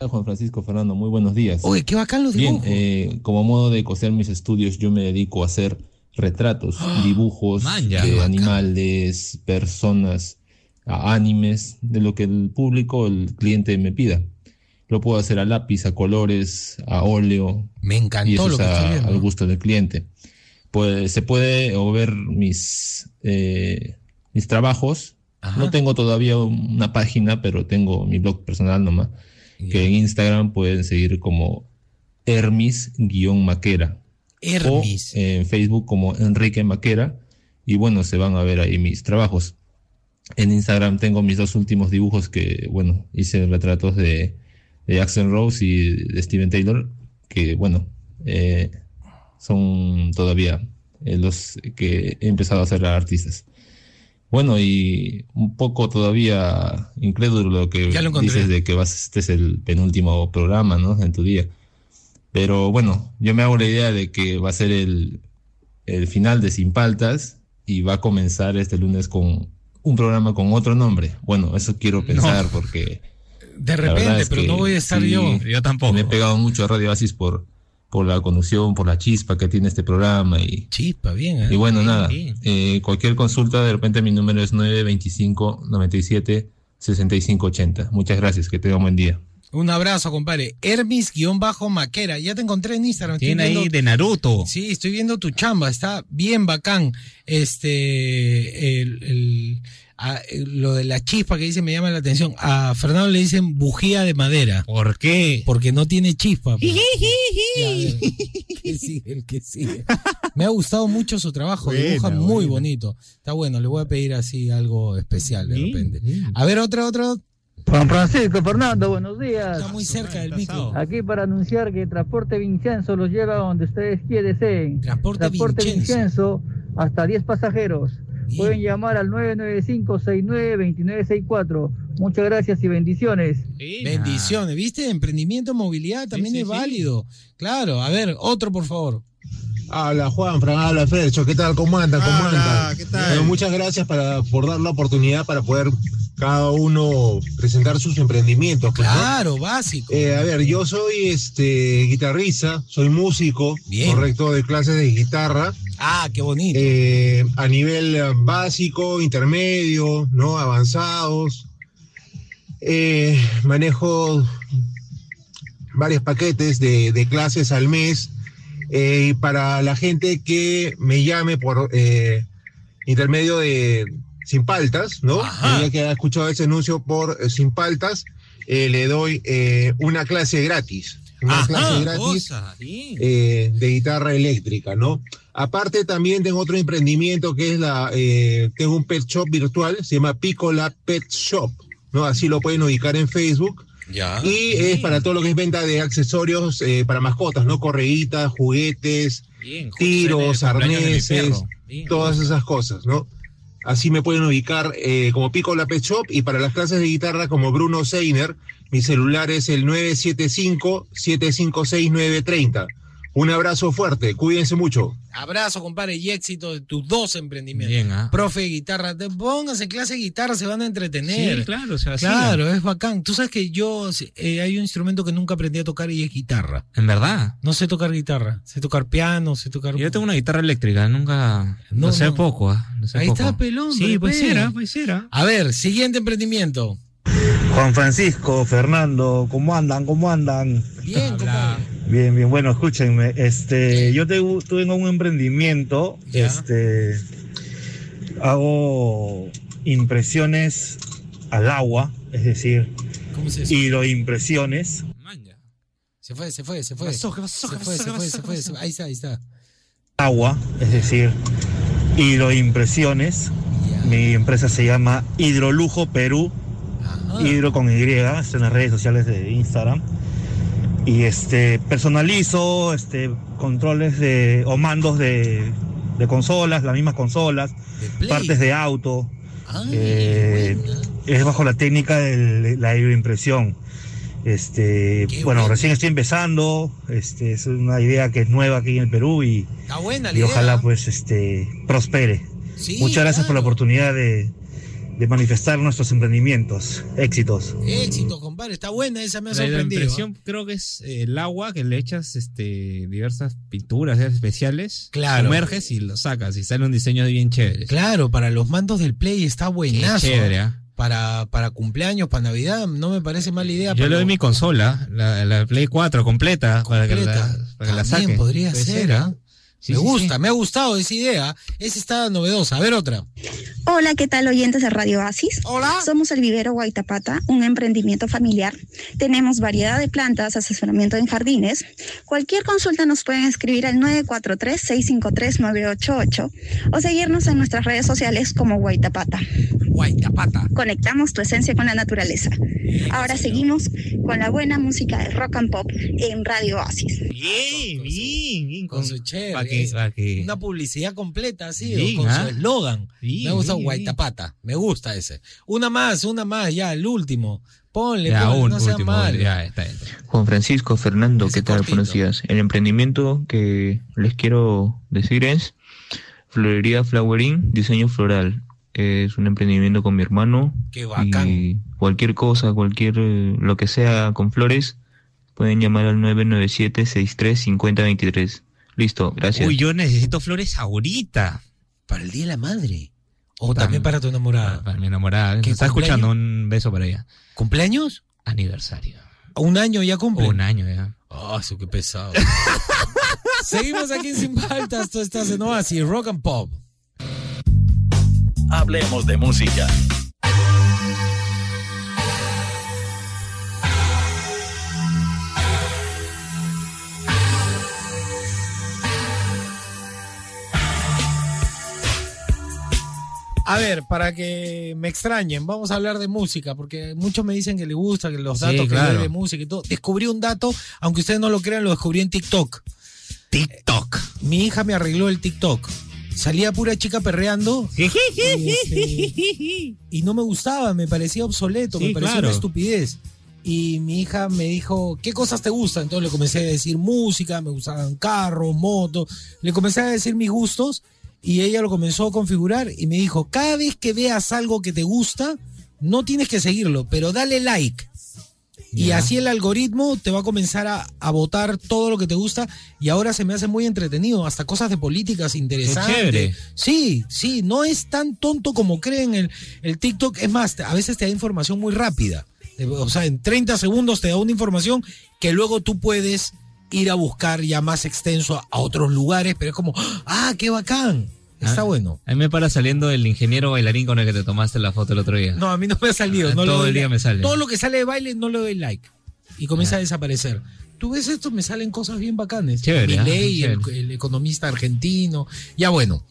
Juan Francisco Fernando, muy buenos días. Oye, qué bacán los dibujos. Bien, eh, como modo de coser mis estudios, yo me dedico a hacer retratos, dibujos de animales, personas, animes, de lo que el público, el cliente me pida. Lo puedo hacer a lápiz, a colores, a óleo. Me encantó lo que al gusto del cliente. Pues se puede o ver mis, eh, mis trabajos. No tengo todavía una página, pero tengo mi blog personal nomás. Que en Instagram pueden seguir como Hermis-Maquera. Hermis. O en Facebook como Enrique Maquera. Y bueno, se van a ver ahí mis trabajos. En Instagram tengo mis dos últimos dibujos que, bueno, hice retratos de, de Jackson Rose y de Steven Taylor, que, bueno, eh, son todavía eh, los que he empezado a hacer artistas. Bueno, y un poco todavía incrédulo lo que dices de que vas, este es el penúltimo programa, ¿no? En tu día. Pero bueno, yo me hago la idea de que va a ser el, el final de Sin Paltas y va a comenzar este lunes con un programa con otro nombre. Bueno, eso quiero pensar porque... De repente, pero no voy a estar yo. Yo tampoco. Me he pegado mucho a Radio Asis por, por la conducción, por la chispa que tiene este programa. Y, chispa, bien. ¿eh? Y bueno, nada, eh, cualquier consulta, de repente mi número es 925 97 6580. Muchas gracias, que tenga un buen día. Un abrazo, compadre. Hermis-Maquera. Ya te encontré en Instagram. Tiene ahí de Naruto. Sí, estoy viendo tu chamba. Está bien bacán. Este, el, lo de la chispa que dice me llama la atención. A Fernando le dicen bujía de madera. ¿Por qué? Porque no tiene chispa. Pues. el que sigue. Me ha gustado mucho su trabajo. Dibuja muy bonito. Está bueno. Le voy a pedir así algo especial de repente. A ver, otro, otro. Juan Francisco Fernando, buenos días. Está muy cerca del micro. Aquí para anunciar que Transporte Vincenzo los lleva donde ustedes quieren. Transporte, Transporte Vincenzo. hasta 10 pasajeros. Pueden llamar al 995-69-2964. Muchas gracias y bendiciones. Bendiciones, ¿viste? Emprendimiento, movilidad también es válido. Claro, a ver, otro por favor. Habla Juan, Fran, habla Fercho, ¿qué tal? ¿Cómo anda? ¿Cómo anda? ¿qué tal? muchas gracias para, por dar la oportunidad para poder cada uno presentar sus emprendimientos. Pues, claro, básico. Eh, a ver, yo soy este guitarrista, soy músico, correcto, de clases de guitarra. Ah, qué bonito. Eh, a nivel eh, básico, intermedio, ¿no? Avanzados. manejo varios paquetes de, de clases al mes. y para la gente que me llame por intermedio de sin paltas, ¿no? Ya que ha escuchado ese anuncio por eh, sin paltas, eh, le doy eh, una clase gratis. Una clase gratis de guitarra eléctrica, ¿no? Aparte también tengo otro emprendimiento que es la, tengo un pet shop virtual, se llama Picola Pet Shop, ¿no? Así lo pueden ubicar en Facebook. Ya. Y es para todo lo que es venta de accesorios para mascotas, ¿no? Correitas, juguetes, tiros, arneses, todas esas cosas, ¿no? Así me pueden ubicar eh, como Pico La Pet Shop y para las clases de guitarra como Bruno Seiner. Mi celular es el 975-756-930. Un abrazo fuerte, cuídense mucho. Abrazo, compadre, y éxito de tus dos emprendimientos. Bien, ¿ah? Profe de guitarra, te pónganse clase de guitarra, se van a entretener. Sí, claro, o sea, Claro, es bacán. Tú sabes que yo, eh, hay un instrumento que nunca aprendí a tocar y es guitarra. ¿En verdad? No sé tocar guitarra, sé tocar piano, sé tocar... Yo tengo una guitarra eléctrica, nunca... No, sé poco, ¿ah? Ahí está, pelón. Sí, pues será, pues será. A ver, siguiente emprendimiento. Juan Francisco, Fernando, ¿cómo andan? ¿Cómo andan? Bien, Bien, bien, bueno, escúchenme. Este, yo tengo, un emprendimiento, este, hago impresiones al agua, es decir, ¿Cómo se hidroimpresiones. Se fue, se fue, se fue. se fue, se fue, se fue, Ahí está, ahí está. Agua, es decir, hidroimpresiones. Mi empresa se llama Hidrolujo Perú. Hidro con Y, está en las redes sociales de Instagram. Y este personalizo este controles de o mandos de, consolas, las mismas consolas, partes de auto. Ah, eh, es bajo la técnica de la aeroimpresión. Este, bueno, recién estoy empezando, este, es una idea que es nueva aquí en el Perú y, y ojalá pues este prospere. Muchas gracias por la oportunidad de, de manifestar nuestros emprendimientos. Éxitos. Éxito, compadre. Está buena esa, me ha sorprendido. La impresión creo que es eh, el agua que le echas este, diversas pinturas especiales. Claro. Sumerges y lo sacas y sale un diseño bien chévere. Claro, para los mandos del Play está buenazo. chévere, ¿ah? Para, para cumpleaños, para Navidad, no me parece mala idea. Yo le doy mi consola, la, Play 4 completa, para que la, para la saque. podría ser, ¿ah? Me gusta, me ha gustado esa idea. Esa está novedosa. A ver otra. Hola, ¿qué tal oyentes de Radio Asis? Hola. Somos el vivero Guaitapata, un emprendimiento familiar. Tenemos variedad de plantas, asesoramiento en jardines. Cualquier consulta nos pueden escribir al 943-653-988 o seguirnos en nuestras redes sociales como Guaitapata. Guaitapata. Conectamos tu esencia con la naturaleza. Ahora seguimos con la buena música de rock and pop en Radio Asis. Bien, bien, bien. Con su chévere una publicidad completa así, con su eslogan. me gusta Guaitapata, me gusta ese. Una más, una más, ya, el último. Ponle, no sea mal. Juan Francisco, Fernando, ¿qué tal? Buenos días. El emprendimiento que les quiero decir es Florería Flowering, diseño floral. Es un emprendimiento con mi hermano. Qué bacán. Y cualquier cosa, cualquier, eh, lo que sea con flores, pueden llamar al 997 63 5023 Listo, gracias. Uy, yo necesito flores ahorita. Para el Día de la Madre. O también para tu enamorada. Para, mi enamorada. ¿Qué está escuchando un beso para ella. ¿Cumpleaños? Aniversario. ¿Un año ya cumple? Un año ya. Ah, eso qué pesado. Seguimos aquí Sin Faltas. Tú estás en Oasis, Rock and Pop. Hablemos de música. A ver, para que me extrañen, vamos a hablar de música, porque muchos me dicen que le gusta, que los datos que de música y todo. Descubrí un dato, aunque ustedes no lo crean, lo descubrí en TikTok. TikTok. mi hija me arregló el TikTok. Salía pura chica perreando. y, este, y, no me gustaba, me parecía obsoleto, me parecía una estupidez. Y mi hija me dijo, ¿qué cosas te gustan? Entonces le comencé a decir música, me gustaban carros, motos. Le comencé a decir mis gustos y ella lo comenzó a configurar y me dijo, cada vez que veas algo que te gusta, no tienes que seguirlo, pero dale like. Y así el algoritmo te va a comenzar a, votar todo lo que te gusta y ahora se me hace muy entretenido, hasta cosas de políticas interesantes. Sí, sí, no es tan tonto como creen el, el TikTok. Es más, a veces te da información muy rápida. O sea, en 30 segundos te da una información que luego tú puedes ir a buscar ya más extenso a, otros lugares, pero es como, ah, qué bacán. Está ah, bueno. A mí me para saliendo el ingeniero bailarín con el que te tomaste la foto el otro día. No, a mí no me ha salido. Ah, no todo el día me sale. Todo lo que sale de baile no le doy like. Y comienza a ah. desaparecer. Tú ves esto, me salen cosas bien bacanes. Chévere. ley, el, el, economista argentino. Ya bueno,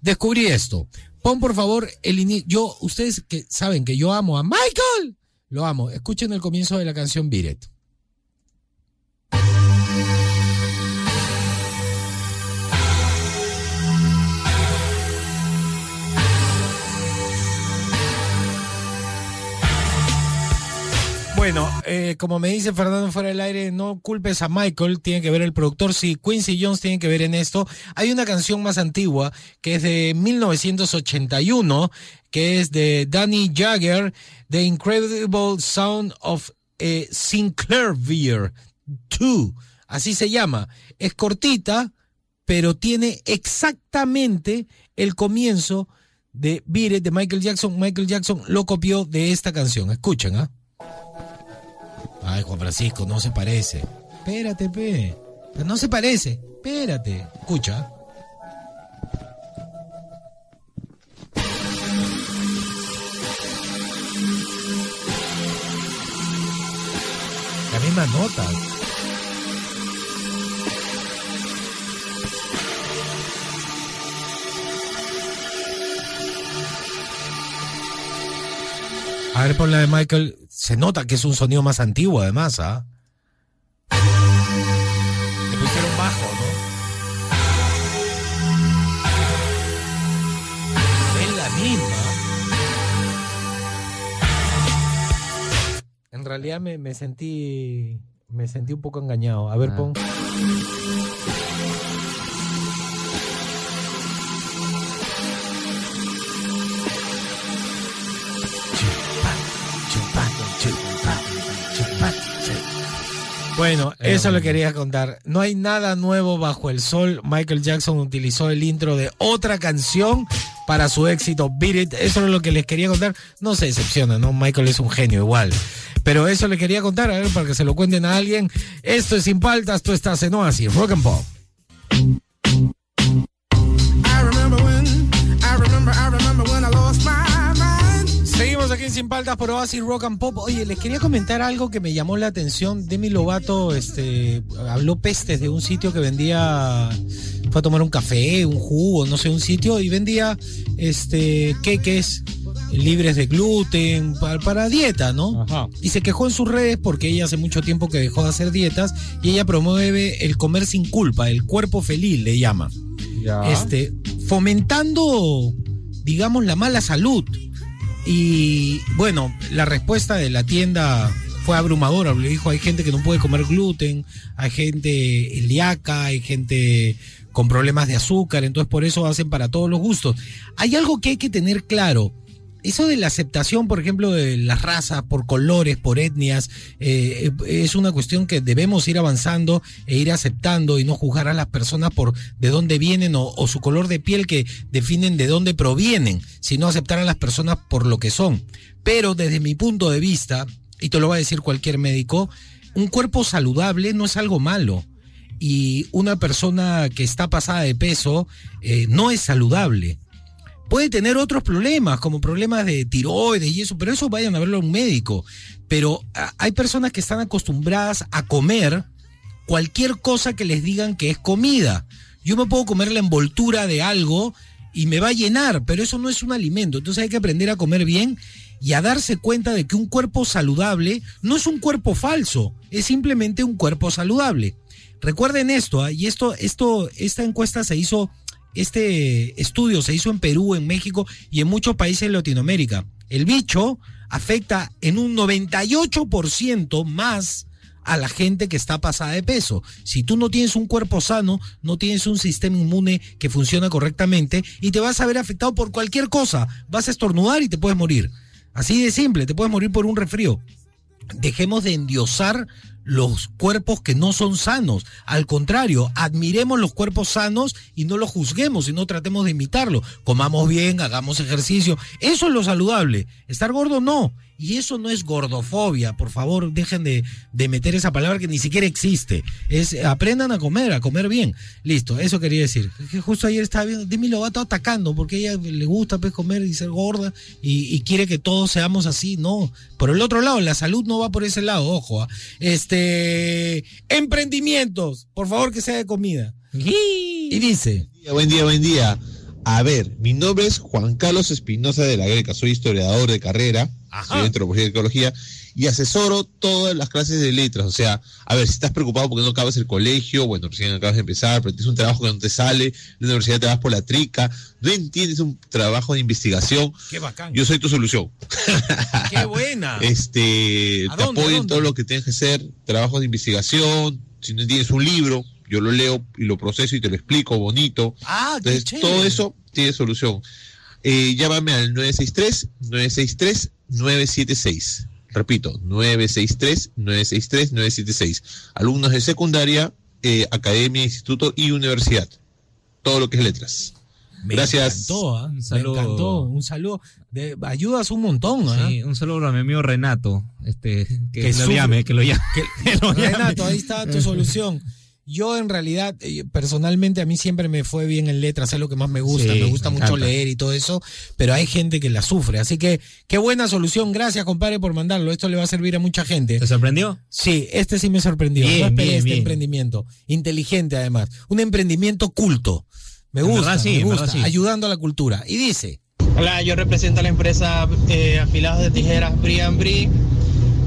descubrí esto. Pon por favor el inicio. Yo, ustedes que saben que yo amo a Michael. Lo amo. Escuchen el comienzo de la canción Biret. Bueno, eh, como me dice Fernando fuera del aire, no culpes a Michael, tiene que ver el productor, sí, Quincy Jones tiene que ver en esto. Hay una canción más antigua que es de 1981, que es de Danny Jagger, The Incredible Sound of eh, Sinclair Beer 2, así se llama. Es cortita, pero tiene exactamente el comienzo de Beat de Michael Jackson. Michael Jackson lo copió de esta canción. Escuchen, ¿ah? Ay, Juan Francisco, no se parece. Espérate, pe. No se parece. Espérate. Escucha. La misma nota. A ver, por la de Michael. Se nota que es un sonido más antiguo, además, ¿ah? Le pusieron bajo, ¿no? Es la misma. En realidad me, me sentí me sentí un poco engañado. A ver, ah. pon. Bueno, eso le quería contar. No hay nada nuevo bajo el sol. Michael Jackson utilizó el intro de otra canción para su éxito Beat It. Eso es lo que les quería contar. No se decepciona, ¿no? Michael es un genio igual. Pero eso le quería contar, a ver, para que se lo cuenten a alguien. Esto es Sin Paltas, tú estás en Oasis, Rock and Pop. Sin Paltas por Oasis Rock and Pop. Oye, les quería comentar algo que me llamó la atención. Demi Lovato este, habló pestes de un sitio que vendía, fue a tomar un café, un jugo, no sé, un sitio, y vendía este, queques libres de gluten para, dieta, ¿no? Y se quejó en sus redes porque ella hace mucho tiempo que dejó de hacer dietas y ella promueve el comer sin culpa, el cuerpo feliz le llama. Este, fomentando, digamos, la mala salud. Y bueno, la respuesta de la tienda fue abrumadora. Le dijo, hay gente que no puede comer gluten, hay gente ilíaca, hay gente con problemas de azúcar, entonces por eso hacen para todos los gustos. Hay algo que hay que tener claro eso de la aceptación, por ejemplo, de las razas, por colores, por etnias, eh, es una cuestión que debemos ir avanzando e ir aceptando y no juzgar a las personas por de dónde vienen o, su color de piel que definen de dónde provienen, sino aceptar a las personas por lo que son. Pero desde mi punto de vista, y te lo va a decir cualquier médico, un cuerpo saludable no es algo malo y una persona que está pasada de peso eh, no es saludable puede tener otros problemas, como problemas de tiroides y eso, pero eso vayan a verlo a un médico. Pero ah, hay personas que están acostumbradas a comer cualquier cosa que les digan que es comida. Yo me puedo comer la envoltura de algo y me va a llenar, pero eso no es un alimento. Entonces hay que aprender a comer bien y a darse cuenta de que un cuerpo saludable no es un cuerpo falso, es simplemente un cuerpo saludable. Recuerden esto, ¿ah? y esto, esto, esta encuesta se hizo este estudio se hizo en Perú, en México y en muchos países de Latinoamérica. El bicho afecta en un 98% más a la gente que está pasada de peso. Si tú no tienes un cuerpo sano, no tienes un sistema inmune que funciona correctamente y te vas a ver afectado por cualquier cosa. Vas a estornudar y te puedes morir. Así de simple, te puedes morir por un resfrío. Dejemos de endiosar los cuerpos que no son sanos. Al contrario, admiremos los cuerpos sanos y no los juzguemos y no tratemos de imitarlo. Comamos bien, hagamos ejercicio. Eso es lo saludable. Estar gordo no. Y eso no es gordofobia, por favor, dejen de, meter esa palabra que ni siquiera existe. Es aprendan a comer, a comer bien. Listo, eso quería decir. Que justo ayer estaba viendo, Demi Lovato atacando porque a ella le gusta pues, comer y ser gorda y, quiere que todos seamos así. No, por el otro lado, la salud no va por ese lado, ojo. ¿ah? Este, emprendimientos, por favor que sea de comida. Y dice. Buen día, buen día. A ver, mi nombre es Juan Carlos Espinosa de la Greca, soy historiador de carrera Ajá. antropología y ecología, y asesoro todas las clases de letras. O sea, a ver, si estás preocupado porque no acabas el colegio, bueno, recién acabas de empezar, pero tienes un trabajo que no te sale, la universidad te vas por la trica, no entiendes un trabajo de investigación. Qué bacán. Yo soy tu solución. Qué buena. este, te apoyo en todo lo que tengas que hacer, trabajo de investigación, si no tienes un libro, yo lo leo y lo proceso y te lo explico bonito. Ah, Entonces, todo eso tiene solución. Eh, llámame al 963-963-976. Repito, 963-963-976. Alumnos de secundaria, eh, academia, instituto y universidad. Todo lo que es letras. Gracias. Encantó, ¿eh? un saludo. Me encantó. Un saludo. De, ayudas un montón. ¿ah? Sí, un saludo a mi amigo Renato. Este, que, lo llame, que lo llame. Renato, ahí está tu solución. Yo en realidad, eh, personalmente a mí siempre me fue bien en letras, es lo que más me gusta, me gusta mucho leer y todo eso, pero hay gente que la sufre, así que qué buena solución, gracias compadre por mandarlo, esto le va a servir a mucha gente. ¿Te sorprendió? Sí, este sí me sorprendió, no esperé este emprendimiento, inteligente además, un emprendimiento culto, me gusta, me gusta, ayudando a la cultura. Y dice... Hola, yo represento a la empresa eh, Afilados de Tijeras Brian Bri,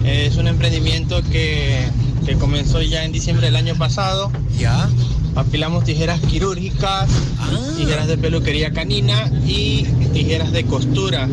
es un emprendimiento que que comenzó ya en diciembre del año pasado. Ya. Apilamos tijeras quirúrgicas, ah. tijeras de peluquería canina y tijeras de costura.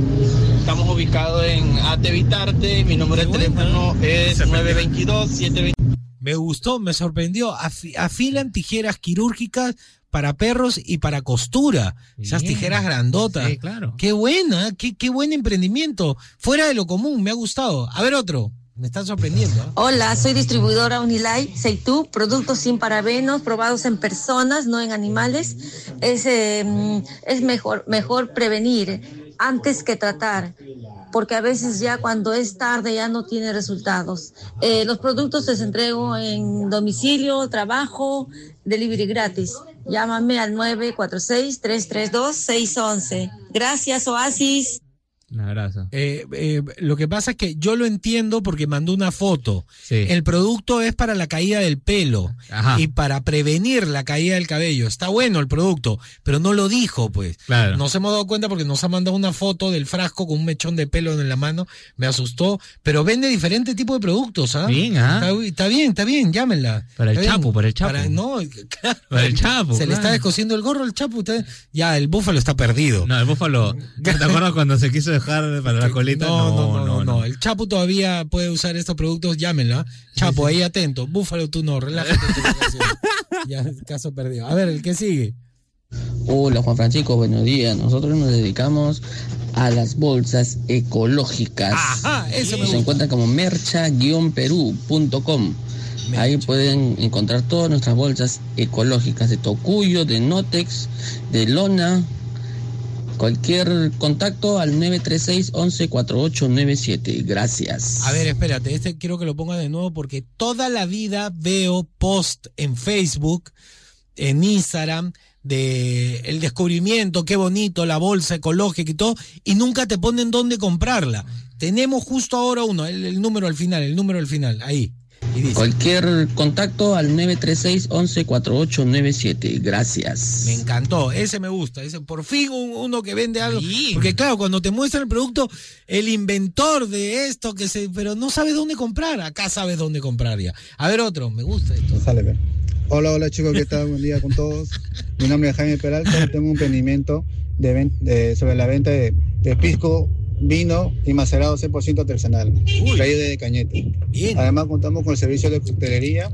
estamos ubicados en Atevitarte. Mi número de teléfono es 922 720 Me gustó, me sorprendió. afilan tijeras quirúrgicas para perros y para costura. Esas tijeras grandotas. Sí, claro. Qué buena, qué, qué buen emprendimiento. Fuera de lo común, me ha gustado. A ver otro. Me está sorprendiendo. ¿eh? Hola, soy distribuidora Unilay, Seitu, productos sin parabenos, probados en personas, no en animales. Es, em, es mejor, mejor prevenir antes que tratar, porque a veces ya cuando es tarde ya no tiene resultados. Eh, los productos les entrego en domicilio, trabajo, delivery gratis. Llámame al 946-332-611. Gracias, Oasis. Un abrazo. Eh, eh, lo que pasa es que yo lo entiendo porque mandó una foto. El producto es para la caída del pelo y para prevenir la caída del cabello. Está bueno el producto, pero no lo dijo, pues. Claro. Nos hemos dado cuenta porque nos ha mandado una foto del frasco con un mechón de pelo en la mano. Me asustó, pero vende diferentes tipos de productos, ¿ah? Bien, ¿ah? Está, bien, está bien, llámenla. Para el Chapo, para el Chapo. Para, no, para el Chapo. Se le está descosiendo el gorro al Chapo. ya, el búfalo está perdido. No, el búfalo. ¿Te acuerdas cuando se quiso dejar para la colita. No no no, no, El Chapo todavía puede usar estos productos, llámenla. Chapo, ahí atento. Búfalo, tú no, relájate. ya, caso perdido. A ver, el que sigue. Hola Juan Francisco, buenos días. Nosotros nos dedicamos a las bolsas ecológicas. Ajá, eso Se encuentra como mercha-perú.com. Ahí pueden encontrar todas nuestras bolsas ecológicas de Tocuyo, de Notex, de Lona, Cualquier contacto al 936-114897. Gracias. A ver, espérate, este quiero que lo ponga de nuevo porque toda la vida veo post en Facebook, en Instagram, de el descubrimiento, qué bonito, la bolsa ecológica y todo, y nunca te ponen dónde comprarla. Tenemos justo ahora uno, el número al final, el número al final, ahí. Cualquier contacto al 936-114897. Gracias. Me encantó, ese me gusta. Ese, por fin uno que vende algo. Porque claro, cuando te muestran el producto, el inventor de esto, que se, pero no sabe dónde comprar. Acá sabes dónde comprar ya. A ver otro, me gusta esto. Sale, Hola, hola chicos, ¿qué tal? Buen día con todos. Mi nombre es Jaime Peralta, tengo un emprendimiento de, sobre la venta de pisco vino y macerado 100% artesanal, traído de Cañete. Además contamos con el servicio de coctelería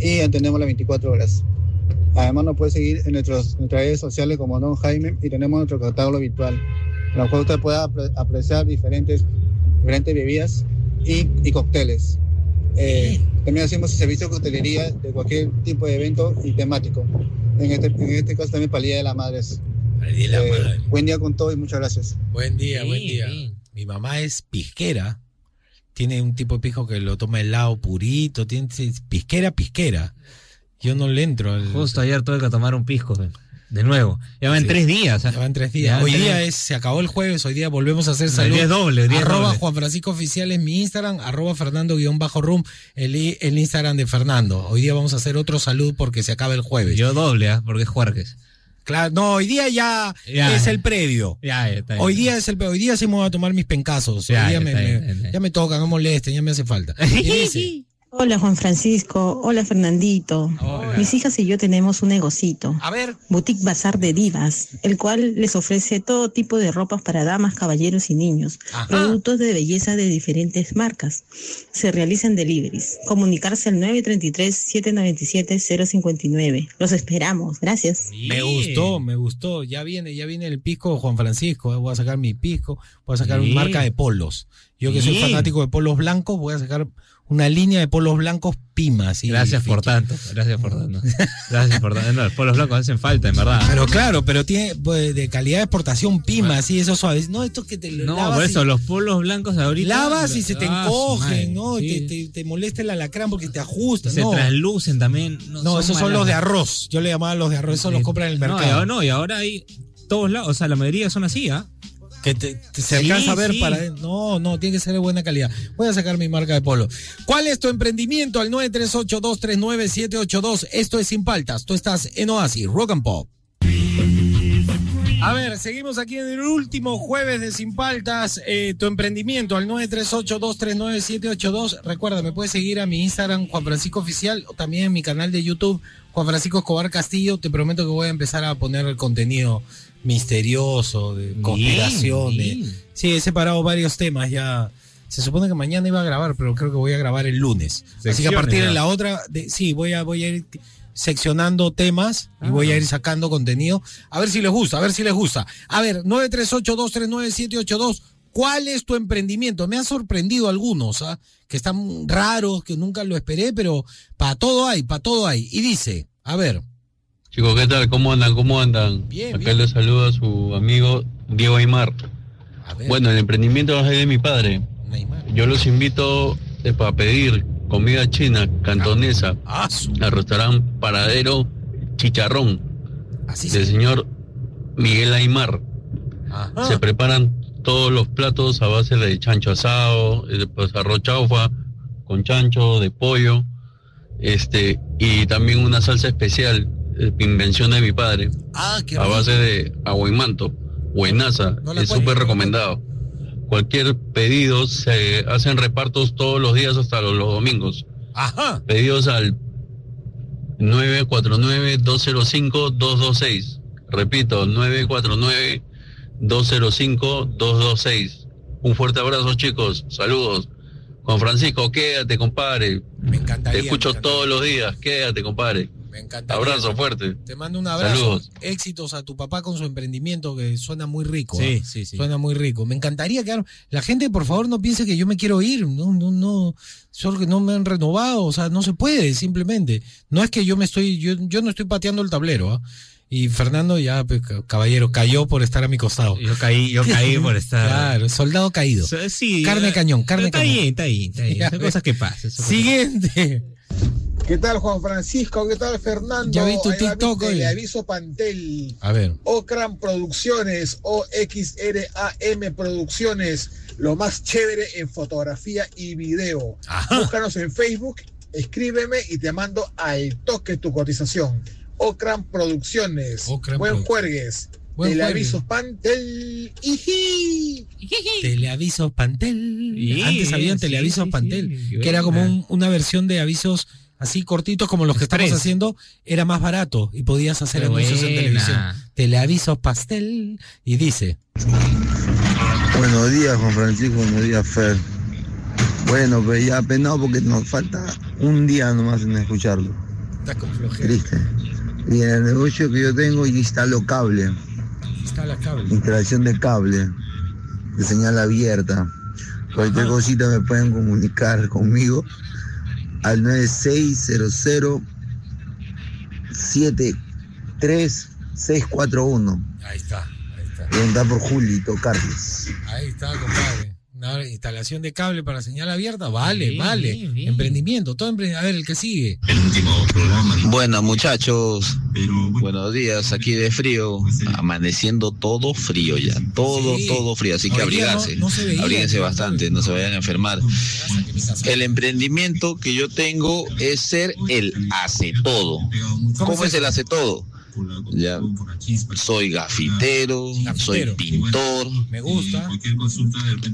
y atendemos las 24 horas. Además nos puede seguir en nuestras redes sociales como Don Jaime y tenemos nuestro catálogo virtual, en el cual usted pueda apreciar diferentes, diferentes bebidas y, y cócteles. Eh, también hacemos el servicio de coctelería de cualquier tipo de evento y temático. En este, en este caso también para el Día de las Madres. Eh, buen día con todo y muchas gracias. Buen día, buen día. Mi mamá es pisquera. Tiene un tipo de pisco que lo toma helado purito. Tiene pisquera, pisquera. Yo no le entro. Al... Justo ayer tuve que tomar un pisco. De nuevo. Ya van tres días. ¿eh? Ya van tres días. Hoy día es, se acabó el jueves, hoy día volvemos a hacer salud. doble, arroba Juan Francisco Oficial es mi Instagram, arroba Fernando-Room, el, el Instagram de Fernando. Hoy día vamos a hacer otro salud porque se acaba el jueves. Yo doble, ¿eh? porque es Juárez. Claro, no, hoy día ya, es el previo. Ya, hoy día es el hoy día sí me voy a tomar mis pencazos. Hoy día me, ya me toca, no molesten, ya me hace falta. Hola Juan Francisco, hola Fernandito. Mis hijas y yo tenemos un negocito. A ver. Boutique Bazar de Divas, el cual les ofrece todo tipo de ropas para damas, caballeros y niños. Productos de belleza de diferentes marcas. Se realizan deliveries. Comunicarse al 933-797-059. Los esperamos. Gracias. Me gustó, me gustó. Ya viene, ya viene el pisco Juan Francisco. Voy a sacar mi pisco. Voy a sacar una marca de polos. Yo que soy fanático de polos blancos, voy a sacar una línea de polos blancos pimas. gracias por tanto, gracias por tanto. Gracias por tanto. los polos blancos hacen falta, en verdad. Pero claro, pero tiene pues, de calidad de exportación pimas, así, eso suave. No, esto que te No, por eso, los polos blancos ahorita. Lavas y se te encogen, ¿no? Te, te, molesta el alacrán porque te ajustan. Se traslucen también. No, esos son los de arroz. Yo le llamaba los de arroz, esos los compran en el mercado. No, y ahora hay todos lados, o sea, la mayoría son así, ¿ah? Que se alcanza a ver para. No, no, tiene que ser de buena calidad. Voy a sacar mi marca de polo. ¿Cuál es tu emprendimiento? Al 938-239-782. Esto es Sin Paltas. Tú estás en Oasis, Rock and Pop. A ver, seguimos aquí en el último jueves de Sin Paltas. Eh, tu emprendimiento al 938-239-782. Recuerda, me puedes seguir a mi Instagram, Juan Francisco Oficial, o también en mi canal de YouTube, Juan Francisco Escobar Castillo. Te prometo que voy a empezar a poner el contenido misterioso, de conspiración. Sí, he separado varios temas ya. Se supone que mañana iba a grabar, pero creo que voy a grabar el lunes. Así que a partir de la otra, sí, voy a, voy a ir seccionando temas y voy a ah. ir sacando contenido. A ver si les gusta, a ver si les gusta. A ver, 938-239-782. ¿Cuál es tu emprendimiento? Me han sorprendido algunos, ¿ah? que están raros, que nunca lo esperé, pero para todo hay, para todo hay. Y dice, a ver. Chicos, ¿qué tal? ¿Cómo andan? ¿Cómo andan? Bien, Acá les saluda su amigo Diego Aymar. Bueno, el emprendimiento es de mi padre. Yo los invito eh, para pedir comida china, cantonesa, ah, al restaurante Paradero Chicharrón del señor Miguel Aymar. Se preparan todos los platos a base de chancho asado, eh, pues arroz chaufa con chancho, de pollo, este, y también una salsa especial, eh, invención de mi padre, ah, a base de agua y manto, buenaza, es súper recomendado cualquier pedido se hacen repartos todos los días hasta los, domingos. Ajá. Pedidos al 949-205-226. Repito, 949-205-226. Un fuerte abrazo, chicos. Saludos. Juan Francisco, quédate, compadre. Me encantaría. Te escucho todos los días. Quédate, compadre. Abrazo fuerte. Te mando un abrazo. Éxitos a tu papá con su emprendimiento que suena muy rico. Sí, ¿eh? sí, sí. Suena muy rico. Me encantaría que la gente, por favor, no piense que yo me quiero ir. No, no, no. Solo que no me han renovado. O sea, no se puede, simplemente. No es que yo me estoy, yo, yo no estoy pateando el tablero. ¿ah? Y Fernando ya, pues, caballero, cayó por estar a mi costado. Yo caí, yo caí por estar. Claro, soldado caído. Sí, carne cañón, carne está cañón. Ahí, está ahí, está ahí. Son cosas que pasan. Siguiente. ¿Qué tal Juan Francisco? ¿Qué tal Fernando? Ya vi tu TikTok Le aviso Pantel. A ver. Ocran Producciones, OXRAM Producciones, lo más chévere en fotografía y video. Búscanos en Facebook, escríbeme y te mando al toque tu cotización. Ocran Producciones. Buen juegues. Teleavisos Pantel. Teleavisos Pantel. Antes había Teleavisos Pantel, que era como una versión de avisos así cortitos como los que estamos haciendo, era más barato y podías hacer anuncios en televisión. Teleavisos pastel y dice. Buenos días, Juan Francisco, buenos días, Fer. Bueno, pues ya penado porque nos falta un día nomás en escucharlo. Está con Triste. Y en el negocio que yo tengo instalo cable. Instala cable. Instalación de cable. De señal abierta. Cualquier cosita me pueden comunicar conmigo al 9600 73641. Ahí está, ahí está. Pregunta por Julito Carlos. Ahí está, compadre. Una instalación de cable para señal abierta, vale, vale. Emprendimiento, todo emprendimiento. A ver, el que sigue. El último programa. Bueno, muchachos. Buenos días, aquí de frío. Amaneciendo todo frío ya. Todo, todo frío. Así que abrigarse. Abríguense bastante, no se vayan a enfermar. El emprendimiento que yo tengo es ser el hace todo. ¿Cómo es el hace todo? Ya, soy gafitero, soy pintor. Me gusta.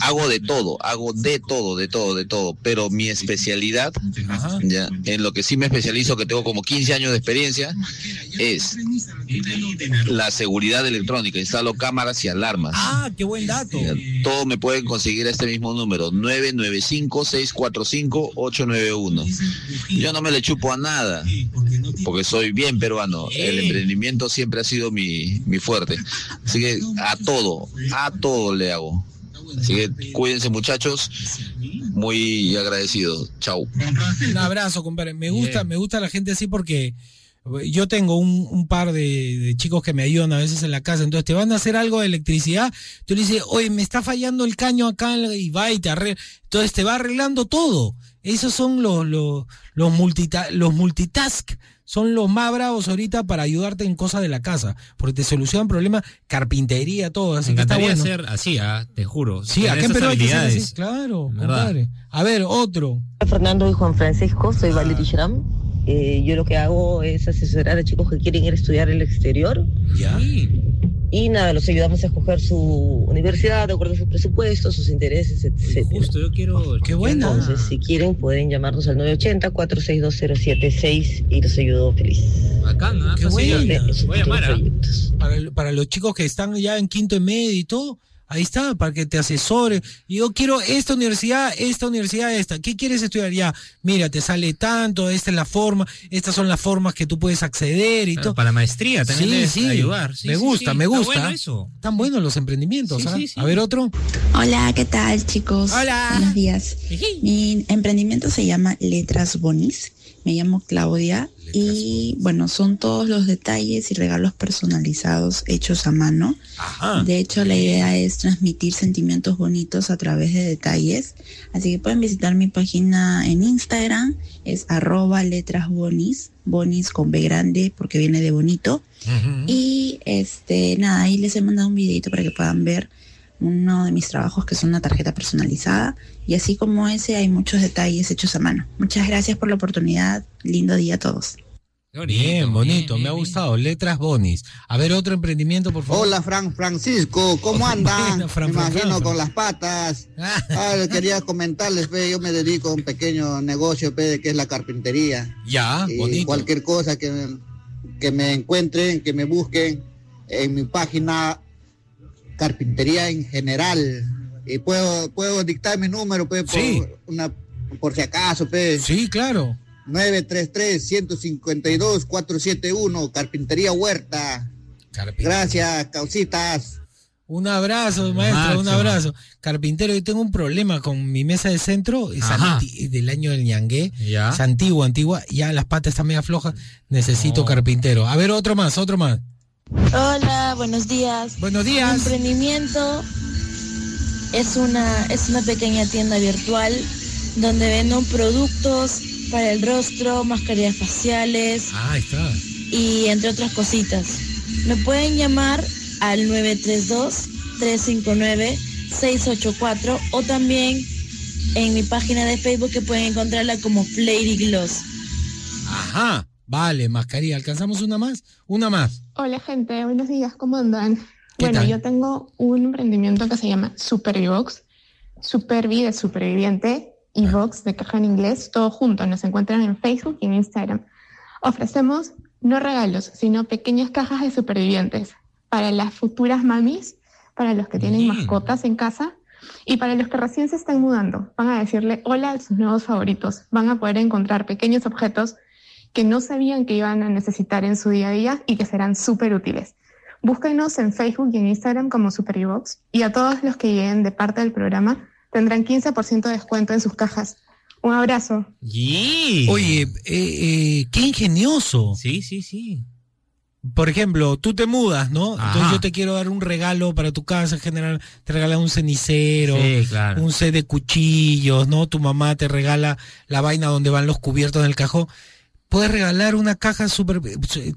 Hago de todo, hago de todo, de todo, de todo. Pero mi especialidad, ya, en lo que sí me especializo, que tengo como 15 años de experiencia, es la seguridad electrónica. Instalo cámaras y alarmas. Ah, qué buen dato. todo me pueden conseguir a este mismo número, 995-645-891. Yo no me le chupo a nada, porque soy bien peruano. El emprendimiento siempre ha sido mi, mi fuerte. Así que a todo, a todo le hago. Así que cuídense muchachos, muy agradecido. Chau. Un abrazo, compadre. Me gusta, me gusta la gente así porque yo tengo un, un par de, chicos que me ayudan a veces en la casa, entonces te van a hacer algo de electricidad, tú le dices, oye, me está fallando el caño acá y va y te arregla, entonces te va arreglando todo. Esos son los, los, los, los multitask son los más bravos ahorita para ayudarte en cosas de la casa, porque te solucionan problemas, carpintería, todo. Así que está bueno. ser así, ¿ah? te juro. Sí, acá en Perú hay que ser así. Claro, compadre. A ver, otro. Fernando y Juan Francisco, soy Valerie Shram. Eh, yo lo que hago es asesorar a chicos que quieren ir a estudiar el exterior. Ya. y nada, los ayudamos a escoger su universidad de acuerdo a sus presupuestos, sus intereses, etc. Justo, yo quiero... Qué bueno. Entonces, si quieren, pueden llamarnos al 980-462-076 y los ayudo feliz. Acá, ¿no? Qué bueno. Voy a llamar, ¿ah? Para, para los chicos que están ya en quinto y medio y todo, Ahí está, para que te asesore. Yo quiero esta universidad, esta universidad, esta. ¿Qué quieres estudiar? Ya, mira, te sale tanto, esta es la forma, estas son las formas que tú puedes acceder y todo. Para la maestría también sí, sí. ayudar. me gusta, me gusta. Está bueno eso. Están buenos los emprendimientos, ¿ah? A ver otro. Hola, ¿qué tal, chicos? Hola. Buenos días. Mi emprendimiento se llama Letras Bonis. Me llamo Claudia y bueno, son todos los detalles y regalos personalizados hechos a mano. De hecho, la idea es transmitir sentimientos bonitos a través de detalles. Así que pueden visitar mi página en Instagram, es arroba letras bonis, bonis con B grande porque viene de bonito. Y este, nada, ahí les he mandado un videito para que puedan ver uno de mis trabajos que es una tarjeta personalizada y así como ese hay muchos detalles hechos a mano. Muchas gracias por la oportunidad. Lindo día a todos. bien, bonito, me ha gustado. Letras Bonis. A ver, otro emprendimiento, por favor. Hola, Fran Francisco, ¿cómo andan? me imagino con las patas. Ah, quería comentarles, yo me dedico a un pequeño negocio, que es la carpintería. Ya, y Cualquier cosa que, que me encuentren, que me busquen en mi página carpintería en general. Y puedo, puedo dictar mi número, pues, por, una, por si acaso, pues. Sí, claro. 933-152-471, Carpintería Huerta. Gracias, causitas. Un abrazo, maestro, un abrazo. Carpintero, yo tengo un problema con mi mesa de centro, es del año del ñangué, es antigua, antigua, ya las patas están medio flojas, necesito carpintero. A ver, otro más, otro más. Hola, buenos días. Buenos días. Mi emprendimiento es una, es una pequeña tienda virtual donde vendo productos para el rostro, mascarillas faciales. Ah, está. Y entre otras cositas. Me pueden llamar al 932-359-684 o también en mi página de Facebook que pueden encontrarla como Flady Gloss. Ajá. Vale, mascarilla. ¿Alcanzamos una más? Una más. Hola gente, buenos días, ¿cómo andan? Bueno, yo tengo un emprendimiento que se llama Superbox. Supervi de superviviente y ah. Box de caja en inglés, todo junto. Nos encuentran en Facebook y en Instagram. Ofrecemos no regalos, sino pequeñas cajas de supervivientes para las futuras mamis, para los que tienen mascotas en casa y para los que recién se están mudando. Van a decirle hola a sus nuevos favoritos. Van a poder encontrar pequeños objetos que no sabían que iban a necesitar en su día a día y que serán súper útiles. Búsquenos en Facebook y en Instagram como Superbox y a todos los que lleguen de parte del programa tendrán 15% de descuento en sus cajas. Un abrazo. Oye, eh, eh, qué ingenioso. Sí, sí, sí. Por ejemplo, tú te mudas, ¿no? Entonces yo te quiero dar un regalo para tu casa, en general te regala un cenicero, un set de cuchillos, ¿no? Tu mamá te regala la vaina donde van los cubiertos en el cajón puedes regalar una caja super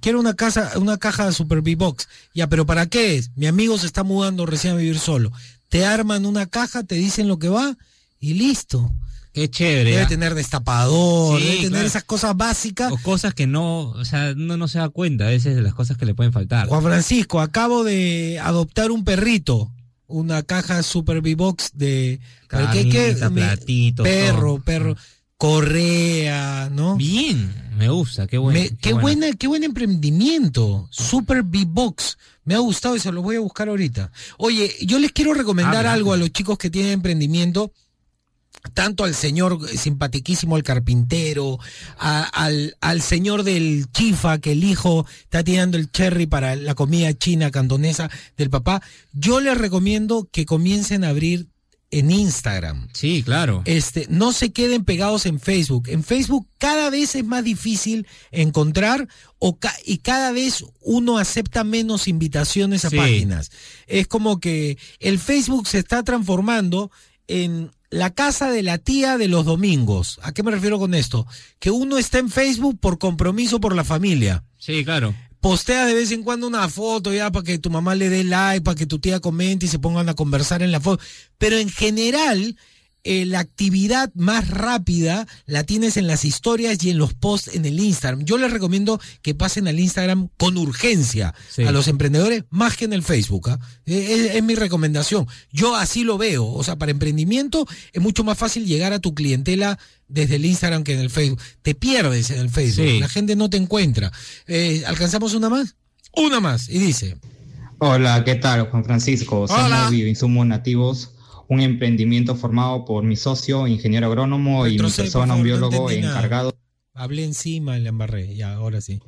quiero una casa una caja super box ya pero para qué es mi amigo se está mudando recién a vivir solo te arman una caja te dicen lo que va y listo Qué chévere. Debe ¿ah? tener destapador, debe tener esas cosas básicas. O cosas que no, o sea, no, no se da cuenta a veces de las cosas que le pueden faltar. Juan Francisco, acabo de adoptar un perrito. Una caja Super B-Box de... ¿Qué, qué? perro, perro. Correa, ¿no? Bien, me gusta, qué bueno. Qué, buena, qué buen emprendimiento. Super B-Box. Me ha gustado y se lo voy a buscar ahorita. Oye, yo les quiero recomendar algo a los chicos que tienen emprendimiento tanto al señor simpatiquísimo, el carpintero, al, al, señor del chifa, que el hijo está tirando el cherry para la comida china cantonesa del papá, yo les recomiendo que comiencen a abrir en Instagram. Sí, claro. Este, no se queden pegados en Facebook. En Facebook cada vez es más difícil encontrar o y cada vez uno acepta menos invitaciones a páginas. Es como que el Facebook se está transformando en la casa de la tía de los domingos. ¿A qué me refiero con esto? Que uno está en Facebook por compromiso por la familia. Sí, claro postea de vez en cuando una foto ya para que tu mamá le dé like, para que tu tía comente y se pongan a conversar en la foto. Pero en general, eh, la actividad más rápida la tienes en las historias y en los posts en el Instagram. Yo les recomiendo que pasen al Instagram con urgencia a los emprendedores más que en el Facebook. ¿ah? Eh, es, mi recomendación. Yo así lo veo. O sea, para emprendimiento es mucho más fácil llegar a tu clientela desde el Instagram que en el Facebook. Te pierdes en el Facebook. La gente no te encuentra. Eh, ¿Alcanzamos una más? Una más. Y dice. Hola, ¿qué tal, Juan Francisco? Somos bioinsumos nativos un emprendimiento formado por mi socio, ingeniero agrónomo y mi persona, un biólogo encargado. Hablé encima, le embarré, ya, ahora sí.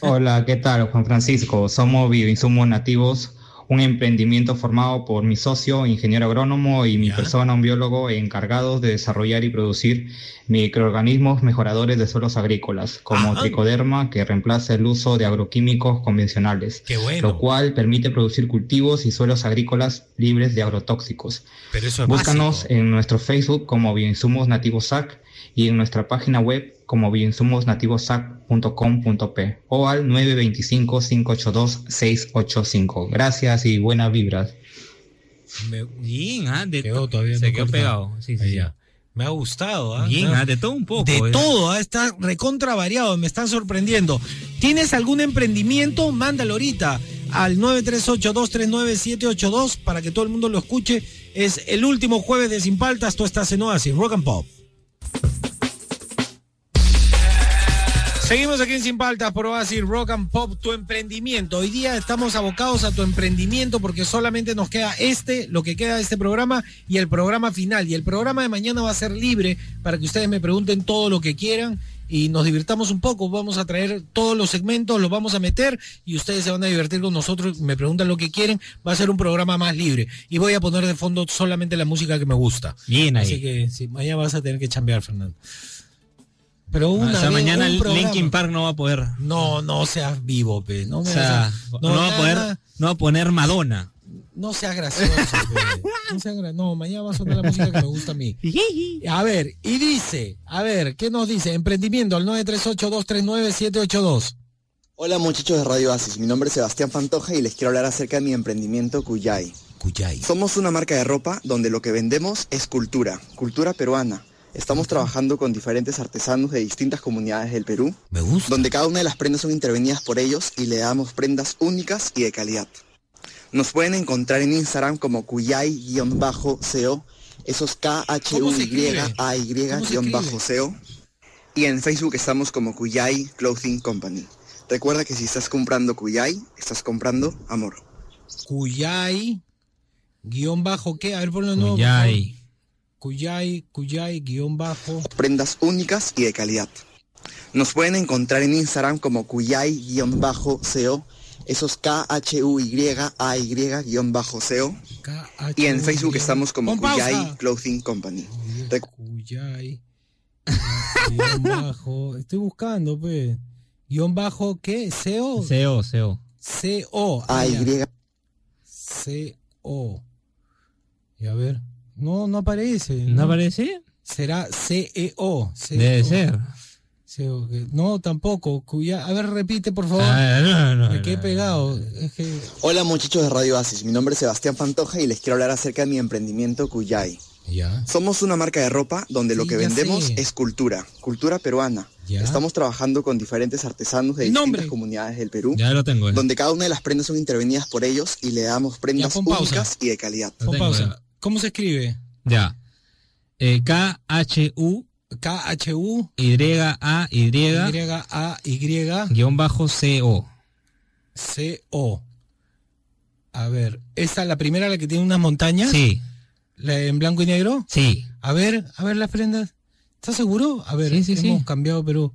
Hola, ¿qué tal, Juan Francisco? Somos Bioinsumos Nativos, un emprendimiento formado por mi socio, ingeniero agrónomo y mi persona, un biólogo encargados de desarrollar y producir microorganismos mejoradores de suelos agrícolas, como tricoderma, que reemplaza el uso de agroquímicos convencionales, lo cual permite producir cultivos y suelos agrícolas libres de agrotóxicos. Búscanos en nuestro Facebook como Bioinsumos Nativos SAC y en nuestra página web como bioinsumosnativosac.com.p o al 925-582-685. Gracias y buenas vibras. bien, ah, de se quedó pegado. Sí, sí, Me ha gustado, ¿ah? Bien, ah, de todo un poco. De eh. todo, ¿ah? está recontra variado, me están sorprendiendo. ¿Tienes algún emprendimiento? Mándalo ahorita al 938-239-782 para que todo el mundo lo escuche. Es el último jueves de Sin Paltas, tú estás en Oasis, Rock and Pop. Seguimos aquí en Sin Paltas por Oasis Rock and Pop, tu emprendimiento. Hoy día estamos abocados a tu emprendimiento porque solamente nos queda este, lo que queda de este programa y el programa final. Y el programa de mañana va a ser libre para que ustedes me pregunten todo lo que quieran y nos divirtamos un poco. Vamos a traer todos los segmentos, los vamos a meter y ustedes se van a divertir con nosotros. Me preguntan lo que quieren. Va a ser un programa más libre y voy a poner de fondo solamente la música que me gusta. Bien ahí. Así que sí, mañana vas a tener que chambear, Fernando. Pero una o sea, mañana el Linkin Park no va a poder. No, no seas vivo, pe. No, o sea, no, va a poder, no va a poner Madonna. No seas gracioso, No, seas no, mañana va a sonar la música que me gusta a mí. A ver, y dice, a ver, ¿qué nos dice? Emprendimiento al 938-239-782. Hola muchachos de Radio Asis, mi nombre es Sebastián Pantoja y les quiero hablar acerca de mi emprendimiento Cuyay. Cuyay. Somos una marca de ropa donde lo que vendemos es cultura, cultura peruana Estamos trabajando con diferentes artesanos de distintas comunidades del Perú. Me gusta. Donde cada una de las prendas son intervenidas por ellos y le damos prendas únicas y de calidad. Nos pueden encontrar en Instagram como cuyay-co, esos K-H-U-Y-A-Y-co. Y en Facebook estamos como Cuyay Clothing Company. Recuerda que si estás comprando Cuyay, estás comprando amor. Cuyay, guion bajo, ¿qué? A ver, ponlo nuevo. Cuyay. Cuyay, Cuyay, guion bajo. Prendas únicas y de calidad. Nos pueden encontrar en Instagram como Cuyay, guion bajo, CO. Eso es K-H-U-Y-A-Y, bajo, CO. Y en Facebook estamos como Cuyay Clothing Company. Cuyay, guion bajo. Estoy buscando, pues. Guión bajo, ¿qué? ¿CO? CO, CO. CO. A-Y. CO. Y a ver. No, no aparece. ¿No, aparece? Será CEO. Debe ser. No, tampoco. A ver, repite, por favor. Ah, Me quedé pegado. Hola, muchachos de Radio Asis. Mi nombre es Sebastián Pantoja y les quiero hablar acerca de mi emprendimiento Cuyay. Ya. Somos una marca de ropa donde lo que vendemos es cultura, cultura peruana. Estamos trabajando con diferentes artesanos de distintas comunidades del Perú. Ya lo tengo. Donde cada una de las prendas son intervenidas por ellos y le damos prendas únicas y de calidad. pausa. ¿Cómo se escribe? Ya. Eh, K-H-U. K-H-U. Y-A-Y. Y-A-Y. Guión bajo C-O. C-O. A ver, ¿esta es la primera, la que tiene unas montañas? Sí. ¿La ¿En blanco y negro? Sí. A ver, a ver las prendas. ¿Estás seguro? A ver, sí, sí, hemos cambiado Perú.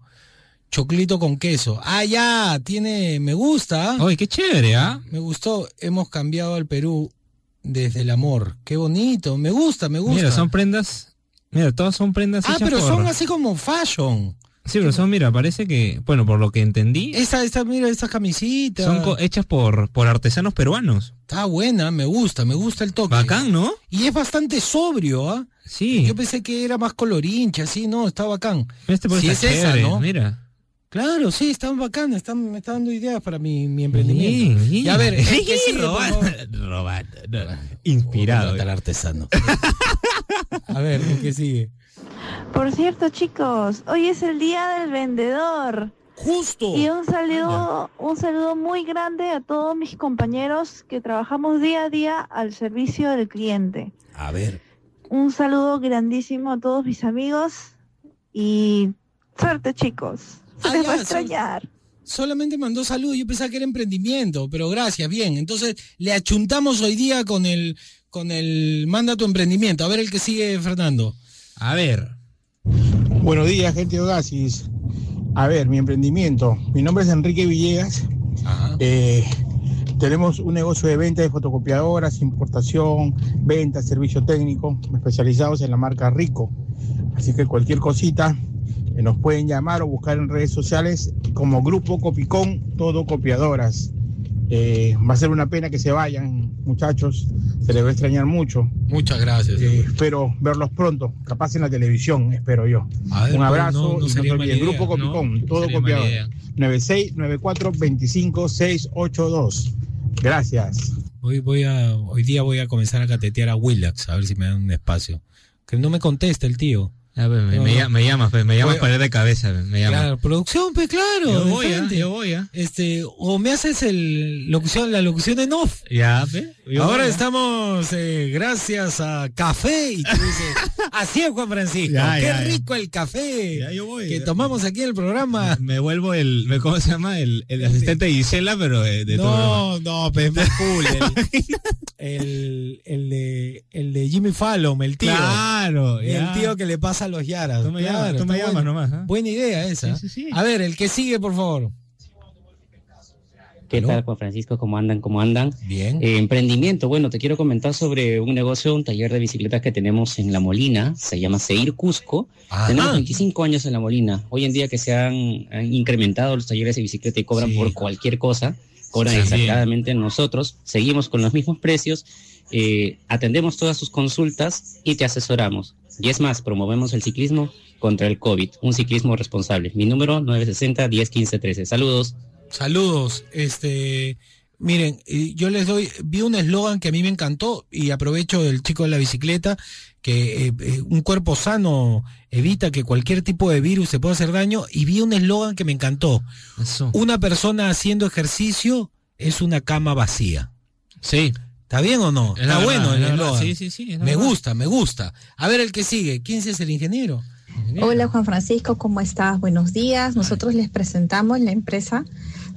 Choclito con queso. Ah, ya, tiene, me gusta. Ay, qué chévere, ¿ah? Me gustó, hemos cambiado al Perú desde el amor. Qué bonito, me gusta, me gusta. Mira, son prendas. Mira, todas son prendas. Ah, pero son así como fashion. Sí, pero son, mira, parece que, bueno, por lo que entendí. Esta, esta, mira, estas camisitas. Son hechas por, por artesanos peruanos. Está buena, me gusta, me gusta el toque. Bacán, ¿no? Y es bastante sobrio, ¿ah? Sí. Yo pensé que era más colorincha, sí, no, está bacán. Este por sí es esa, ¿no? Mira. Claro, sí, están bacanas, están, me están dando ideas para mi, mi emprendimiento. Y a ver, ¿qué sigue, Inspirado. el artesano. a ver, ¿qué sigue? Por cierto, chicos, hoy es el día del vendedor. Justo. Y un saludo, un saludo muy grande a todos mis compañeros que trabajamos día a día al servicio del cliente. A ver. Un saludo grandísimo a todos mis amigos y suerte, chicos. Ah, va a extrañar. Solamente mandó saludos, yo pensaba que era emprendimiento, pero gracias, bien. Entonces le achuntamos hoy día con el con el manda tu emprendimiento. A ver el que sigue, Fernando. A ver. Buenos días, gente de Oasis. A ver, mi emprendimiento. Mi nombre es Enrique Villegas. Eh, tenemos un negocio de venta de fotocopiadoras, importación, venta, servicio técnico, especializados en la marca Rico. Así que cualquier cosita nos pueden llamar o buscar en redes sociales como Grupo Copicón Todo Copiadoras. Eh, va a ser una pena que se vayan, muchachos. Se les va a extrañar mucho. Muchas gracias. Eh, espero verlos pronto, capaz en la televisión, espero yo. Ver, Un abrazo no- no y no se olviden, Grupo Copicón, ¿no? todo copiador. idea. 9694 25682. Gracias. Hoy voy a hoy día voy a comenzar a catetear a Willax a ver si me dan un espacio. Que no me contesta el tío. Me, No, me no. lla- me llamas, pues, me llamas para ir de cabeza, me llamas. Claro, producción, pues claro. Yo voy, ah, frente. yo voy, ah. Este, o me haces el locución, la locución en off. Ya. Yo Ahora voy, ah. estamos eh, gracias a café y tú dices, así es Juan Francisco, Ya, qué ya, ya. rico el café Ya, yo voy, que tomamos aquí en el programa. Me vuelvo el, me- ¿cómo se llama? El, el asistente de Gisela, pero de, de todo. No, no, pues más cool. El, el, el de, el de Jimmy Fallon, el tío. Claro, El tío que le pasa a los Yaras. Tú me Claro, llamas, tú me llamas nomás. ¿ah? Buena idea esa. Sí, sí, sí. A ver, el que sigue, por favor. ¿Qué tal, Juan Francisco? ¿Cómo andan? ¿Cómo andan? Bien. Eh, emprendimiento. Bueno, te quiero comentar sobre un negocio, un taller de bicicletas que tenemos en La Molina. Se llama Seir Cusco. Ajá. Tenemos 25 años en La Molina. Hoy en día que se han, han incrementado los talleres de bicicleta y cobran por cualquier cosa, cobran Sí. exactamente nosotros. Seguimos con los mismos precios. Eh, atendemos todas sus consultas y te asesoramos. Y es más, promovemos el ciclismo contra el COVID, un ciclismo responsable. Mi número 960 10 15 13. Saludos. Saludos. Este, miren, yo les doy, vi un eslogan que a mí me encantó y aprovecho del chico de la bicicleta, que eh, eh, un cuerpo sano evita que cualquier tipo de virus se pueda hacer daño y vi un eslogan que me encantó. Una persona haciendo ejercicio es una cama vacía. Sí. ¿Está bien o no? Es Está verdad, bueno el es la verdad. eslogan. Sí, sí, sí, es Me verdad. gusta, me gusta. A ver el que sigue. ¿Quién es el ingeniero? Hola Juan Francisco, ¿cómo estás? Buenos días. Nosotros les presentamos la empresa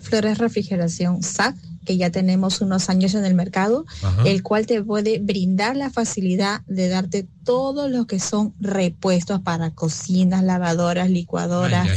Flores Refrigeración SAC, que ya tenemos unos años en el mercado, Ajá. el cual te puede brindar la facilidad de darte todo lo que son repuestos para cocinas, lavadoras, licuadoras,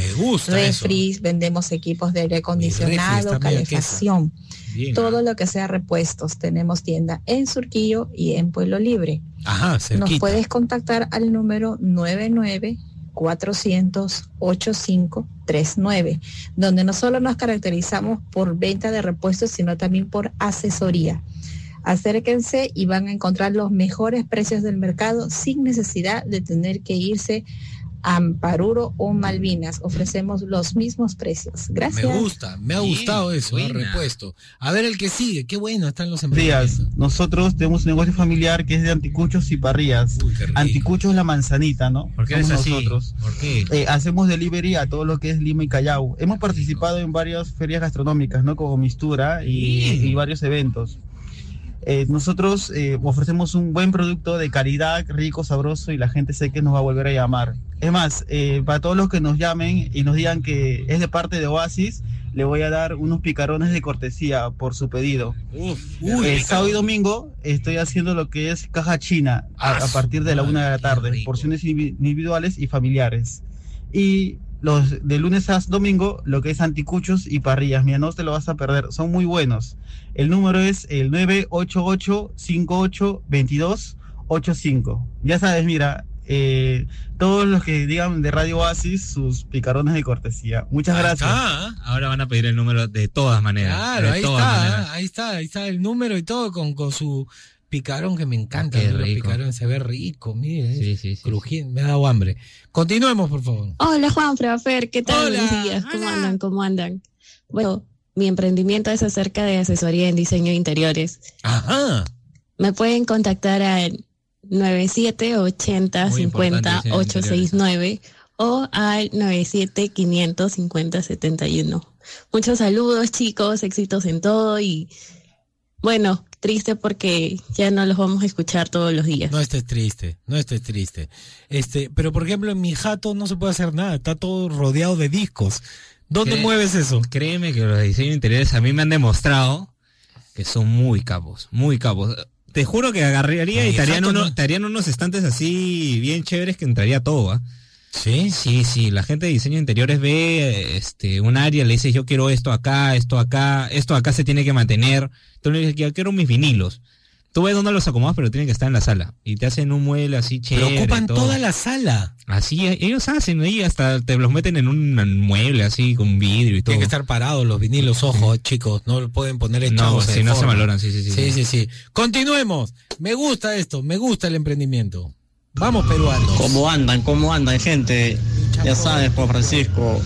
refris, vendemos equipos de aire acondicionado, calefacción. Bien. Todo lo que sea repuestos. Tenemos tienda en Surquillo y en Pueblo Libre. Ajá, Nos puedes contactar al número 99 400 8539, donde no solo nos caracterizamos por venta de repuestos, sino también por asesoría. Acérquense y van a encontrar los mejores precios del mercado sin necesidad de tener que irse Paruro o Malvinas. Ofrecemos los mismos precios. Gracias. Me gusta, me ha gustado eso, el repuesto. A ver el que sigue, qué bueno están los días. Nosotros tenemos un negocio familiar que es de anticuchos y parrillas. Anticuchos la manzanita, ¿no? ¿Por qué Somos eres así? nosotros. ¿Por qué? Eh, hacemos delivery a todo lo que es Lima y Callao. Hemos participado en varias ferias gastronómicas, ¿no? Como Mistura y, y varios eventos. Eh, nosotros eh, ofrecemos un buen producto de calidad, rico, sabroso y la gente sé que nos va a volver a llamar. Es más, eh, para todos los que nos llamen y nos digan que es de parte de Oasis, le voy a dar unos picarones de cortesía por su pedido. el sábado y domingo estoy haciendo lo que es caja china a, a partir de la una de la tarde, porciones indivi- individuales y familiares. Y los de lunes a domingo, lo que es anticuchos y parrillas. Mira, no te lo vas a perder, son muy buenos. El número es el 988-58-2285. Ya sabes, mira, eh, todos los que digan de Radio Oasis, sus picarones de cortesía. Muchas gracias. Ahora van a pedir el número de todas maneras. Claro, de ahí todas está, maneras. ahí está, ahí está el número y todo con, con su picarón que me encanta. Qué picarón se ve rico, mire. Sí, sí, sí, Me ha dado hambre. Continuemos, por favor. Hola, Juan Frafer, ¿qué tal? Buenos días. ¿Cómo andan? ¿Cómo andan? Bueno, mi emprendimiento es acerca de asesoría en diseño de interiores. Ajá. Me pueden contactar al 9780 50 869 o al 97 550 71. Muchos saludos, chicos, éxitos en todo y bueno, triste porque ya no los vamos a escuchar todos los días. No estés triste, no estés triste. Este, pero por ejemplo en mi jato no se puede hacer nada, está todo rodeado de discos. ¿Dónde mueves eso? Créeme que los diseños interiores a mí me han demostrado que son muy capos, muy capos. Te juro que agarraría y te harían, unos estantes así bien chéveres que entraría todo, ¿ah? Sí. Sí, sí, la gente de diseño de interiores ve este un área, le dice yo quiero esto acá, esto acá, esto acá se tiene que mantener. Tú le dices yo quiero mis vinilos. Tú ves dónde los acomodas, pero tienen que estar en la sala. Y te hacen un mueble así chévere. Pero ocupan toda la sala. Así, ellos hacen ahí, hasta te los meten en un mueble así, con vidrio y todo. Tienen que estar parados los vinilos, ojo, chicos. No lo pueden poner echados. No, si no se valoran, sí, sí, sí. Sí, sí, sí. Continuemos. Me gusta esto, me gusta el emprendimiento. Vamos peruanos. ¿Cómo andan? ¿Cómo andan, gente? Ya sabes, Juan Francisco,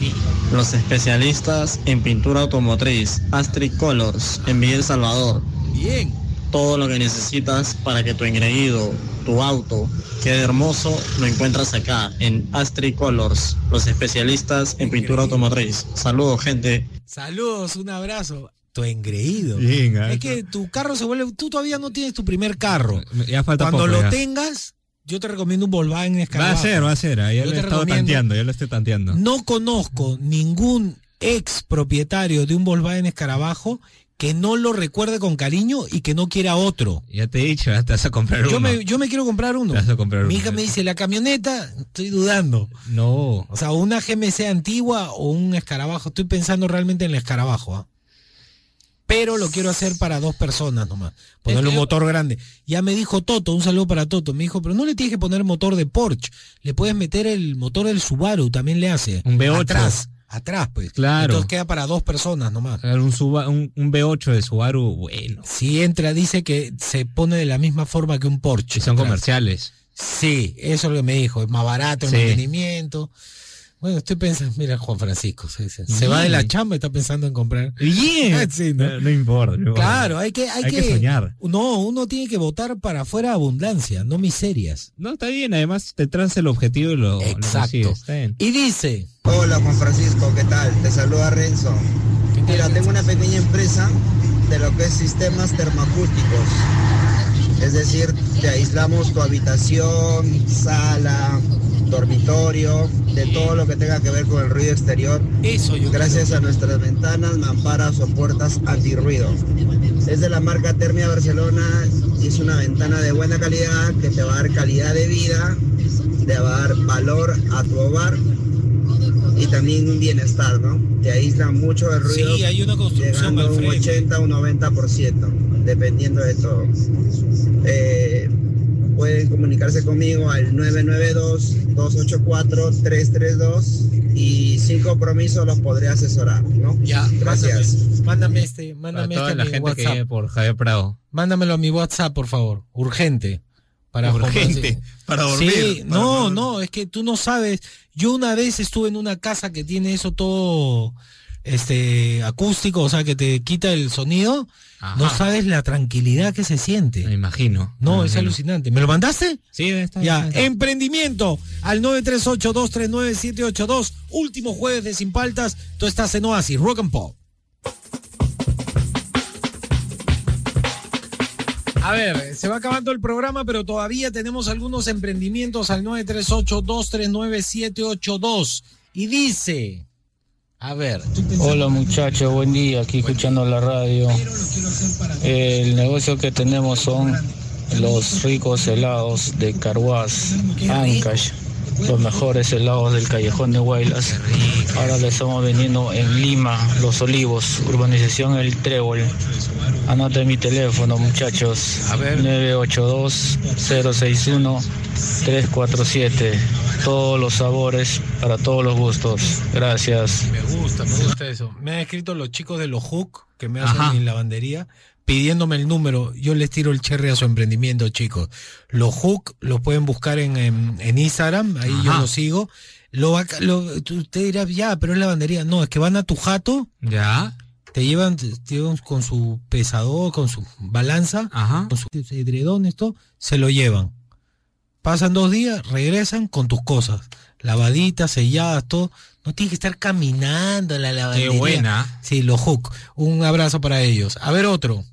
los especialistas en pintura automotriz, Astrid Colors, en Villa El Salvador. Bien. Todo lo que necesitas para que tu engreído, tu auto, quede hermoso, lo encuentras acá, en Astrid Colors, los especialistas en pintura automotriz. Saludos, gente. Saludos, un abrazo tu engreído. Bien, es que tu carro se vuelve. Tú todavía no tienes tu primer carro. Ya falta Cuando lo tengas, yo te recomiendo un Volkswagen Escarabajo. Va a ser, va a ser. Ahí lo he estado tanteando, yo lo estoy tanteando. No conozco ningún ex propietario de un Volkswagen Escarabajo que no lo recuerde con cariño y que no quiera otro. Ya te he dicho, te vas a comprar yo uno. Me, yo me quiero comprar uno. Te vas a comprar Mi hija me dice, la camioneta, estoy dudando. No. O sea, una GMC antigua o un escarabajo. Estoy pensando realmente en el escarabajo. ¿ah? Pero lo quiero hacer para dos personas nomás. Ponerle un motor grande. Ya me dijo Toto, un saludo para Toto. Me dijo, pero no le tienes que poner motor de Porsche. Le puedes meter el motor del Subaru, también le hace. Un V8. Atrás, atrás, pues. Claro. Entonces queda para dos personas nomás. Un, un, V8 de Subaru, bueno. Si entra, dice que se pone de la misma forma que un Porsche. Y son comerciales. Sí, eso es lo que me dijo. Es más barato el mantenimiento. Bueno, estoy pensando, mira Juan Francisco, se, va de la chamba y está pensando en comprar. Bien. ¿no? importa. claro, hay que, hay, que, soñar. No, uno tiene que votar para afuera abundancia, no miserias. No, está bien, además te traes el objetivo y lo Exacto. y dice. Hola Juan Francisco, ¿qué tal? Te saluda Renzo. Mira, tengo una pequeña empresa de lo que es sistemas termoacústicos. Es decir, te aislamos tu habitación, sala, dormitorio, de todo lo que tenga que ver con el ruido exterior. Eso Gracias a nuestras ventanas, mamparas o puertas antirruido. Es de la marca Termia Barcelona y es una ventana de buena calidad que te va a dar calidad de vida, te va a dar valor a tu hogar y también un bienestar, ¿no? Te aísla mucho el ruido. Sí, hay una construcción llegando un 80 un 90%, dependiendo de todo. Eh, pueden comunicarse conmigo al 992-284-332 y sin compromiso los podré asesorar, ¿no? Ya, gracias. Mándame, este, mándame toda este la gente que viene por Javier Prado. Mándamelo a mi WhatsApp, por favor, urgente. Para urgente, para dormir. Sí, no, no, es que tú no sabes. Yo una vez estuve en una casa que tiene eso todo este acústico, o sea, que te quita el sonido, no sabes la tranquilidad que se siente. Me imagino. No, es alucinante. ¿Me lo mandaste? Sí, está Ya, emprendimiento al 938-239-782. Último jueves de Sin Paltas. Tú estás en Oasis, Rock and Pop. A ver, se va acabando el programa, pero todavía tenemos algunos emprendimientos al 938-239-782. Y dice, a ver. Hola muchachos, buen día, aquí escuchando la radio. El negocio que tenemos son los ricos helados de Carhuaz, Ancash, los mejores helados del callejón de Huaylas. Ahora le estamos vendiendo en Lima, Los Olivos, urbanización El Trébol. Anote mi teléfono muchachos, 982-061-347 todos los sabores, para todos los gustos. Gracias. Me gusta, me gusta eso. Me han escrito los chicos de los Hook que me hacen en lavandería pidiéndome el número. Yo les tiro el cherry a su emprendimiento, chicos. Los hook los pueden buscar en, en, Instagram, ahí yo los sigo. Lo, lo, usted dirá, ya, pero es lavandería. No, es que van a tu jato. Ya. Te llevan, con su pesador, con su balanza, con su edredón, esto, se lo llevan. Pasan dos días, regresan con tus cosas. Lavaditas, selladas, todo. No tienes que estar caminando la lavandería. Qué buena. Sí, los hook. Un abrazo para ellos. A ver otro.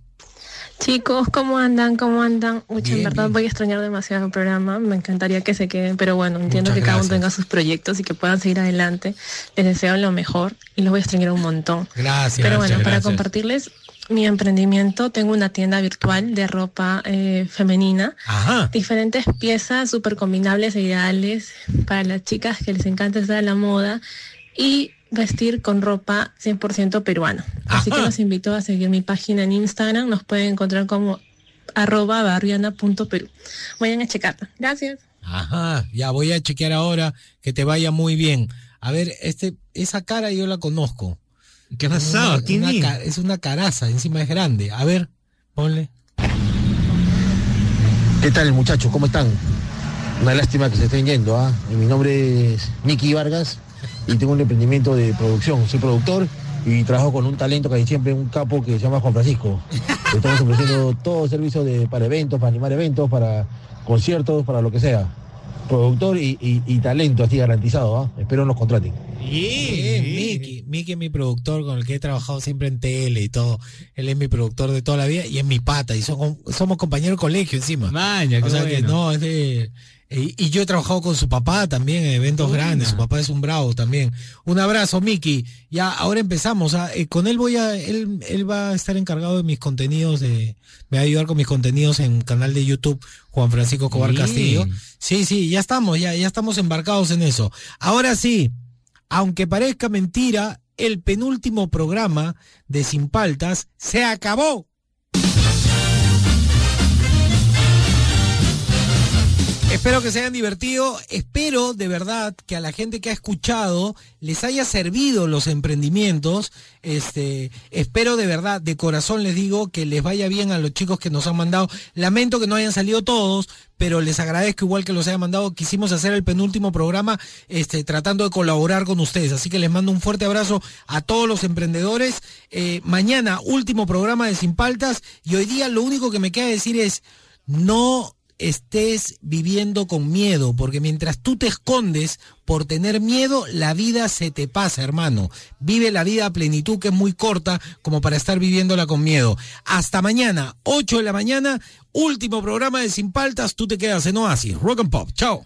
Chicos, ¿cómo andan? ¿Cómo andan? Mucha en verdad voy a extrañar demasiado el programa. Me encantaría que se queden, pero bueno, entiendo que cada uno tenga sus proyectos y que puedan seguir adelante. Les deseo lo mejor y los voy a extrañar un montón. Gracias. Pero bueno, para compartirles mi emprendimiento, tengo una tienda virtual de ropa eh, femenina. Ajá. Diferentes piezas súper combinables e ideales para las chicas que les encanta estar a la moda. Y vestir con ropa 100% peruana. Así que los invito a seguir mi página en Instagram. Nos pueden encontrar como arroba barriana.perú. Vayan a checarla. Gracias. Ajá, ya voy a chequear ahora. Que te vaya muy bien. A ver, este, esa cara yo la conozco. ¿Qué ha pasado? es una caraza, encima es grande. A ver, ponle. ¿Qué tal, muchachos? ¿Cómo están? Una lástima que se estén yendo. ¿ah? Mi nombre es Miki Vargas y tengo un emprendimiento de producción. Soy productor y trabajo con un talento que hay siempre, un capo que se llama Juan Francisco. Estamos ofreciendo todo servicio de, para eventos, para animar eventos, para conciertos, para lo que sea. Productor y, talento así garantizado, ¿ah? espero nos contraten. Bien, Miki. Miki es mi productor con el que he trabajado siempre en tele y todo. Él es mi productor de toda la vida y es mi pata. Y somos, somos compañeros de colegio encima. Maña, o sea que no, es de y, yo he trabajado con su papá también en eventos grandes. Su papá es un bravo también. Un abrazo, Miki. Ya, ahora empezamos. ¿ah? Eh, con él voy a, él, él va a estar encargado de mis contenidos, de, me va a ayudar con mis contenidos en canal de YouTube, Juan Francisco Cobar Castillo. Sí, sí, ya estamos, ya, ya estamos embarcados en eso. Ahora sí, aunque parezca mentira, el penúltimo programa de Sin Paltas se acabó. Espero que se hayan divertido, espero de verdad que a la gente que ha escuchado les haya servido los emprendimientos, este, espero de verdad, de corazón les digo que les vaya bien a los chicos que nos han mandado, lamento que no hayan salido todos, pero les agradezco igual que los haya mandado, quisimos hacer el penúltimo programa, este, tratando de colaborar con ustedes, así que les mando un fuerte abrazo a todos los emprendedores, eh, mañana último programa de Sin Paltas, y hoy día lo único que me queda decir es, no estés viviendo con miedo, porque mientras tú te escondes por tener miedo, la vida se te pasa, hermano. Vive la vida a plenitud, que es muy corta, como para estar viviéndola con miedo. Hasta mañana, 8 de la mañana, último programa de Sin Paltas, tú te quedas en Oasis. Rock and Pop, chao.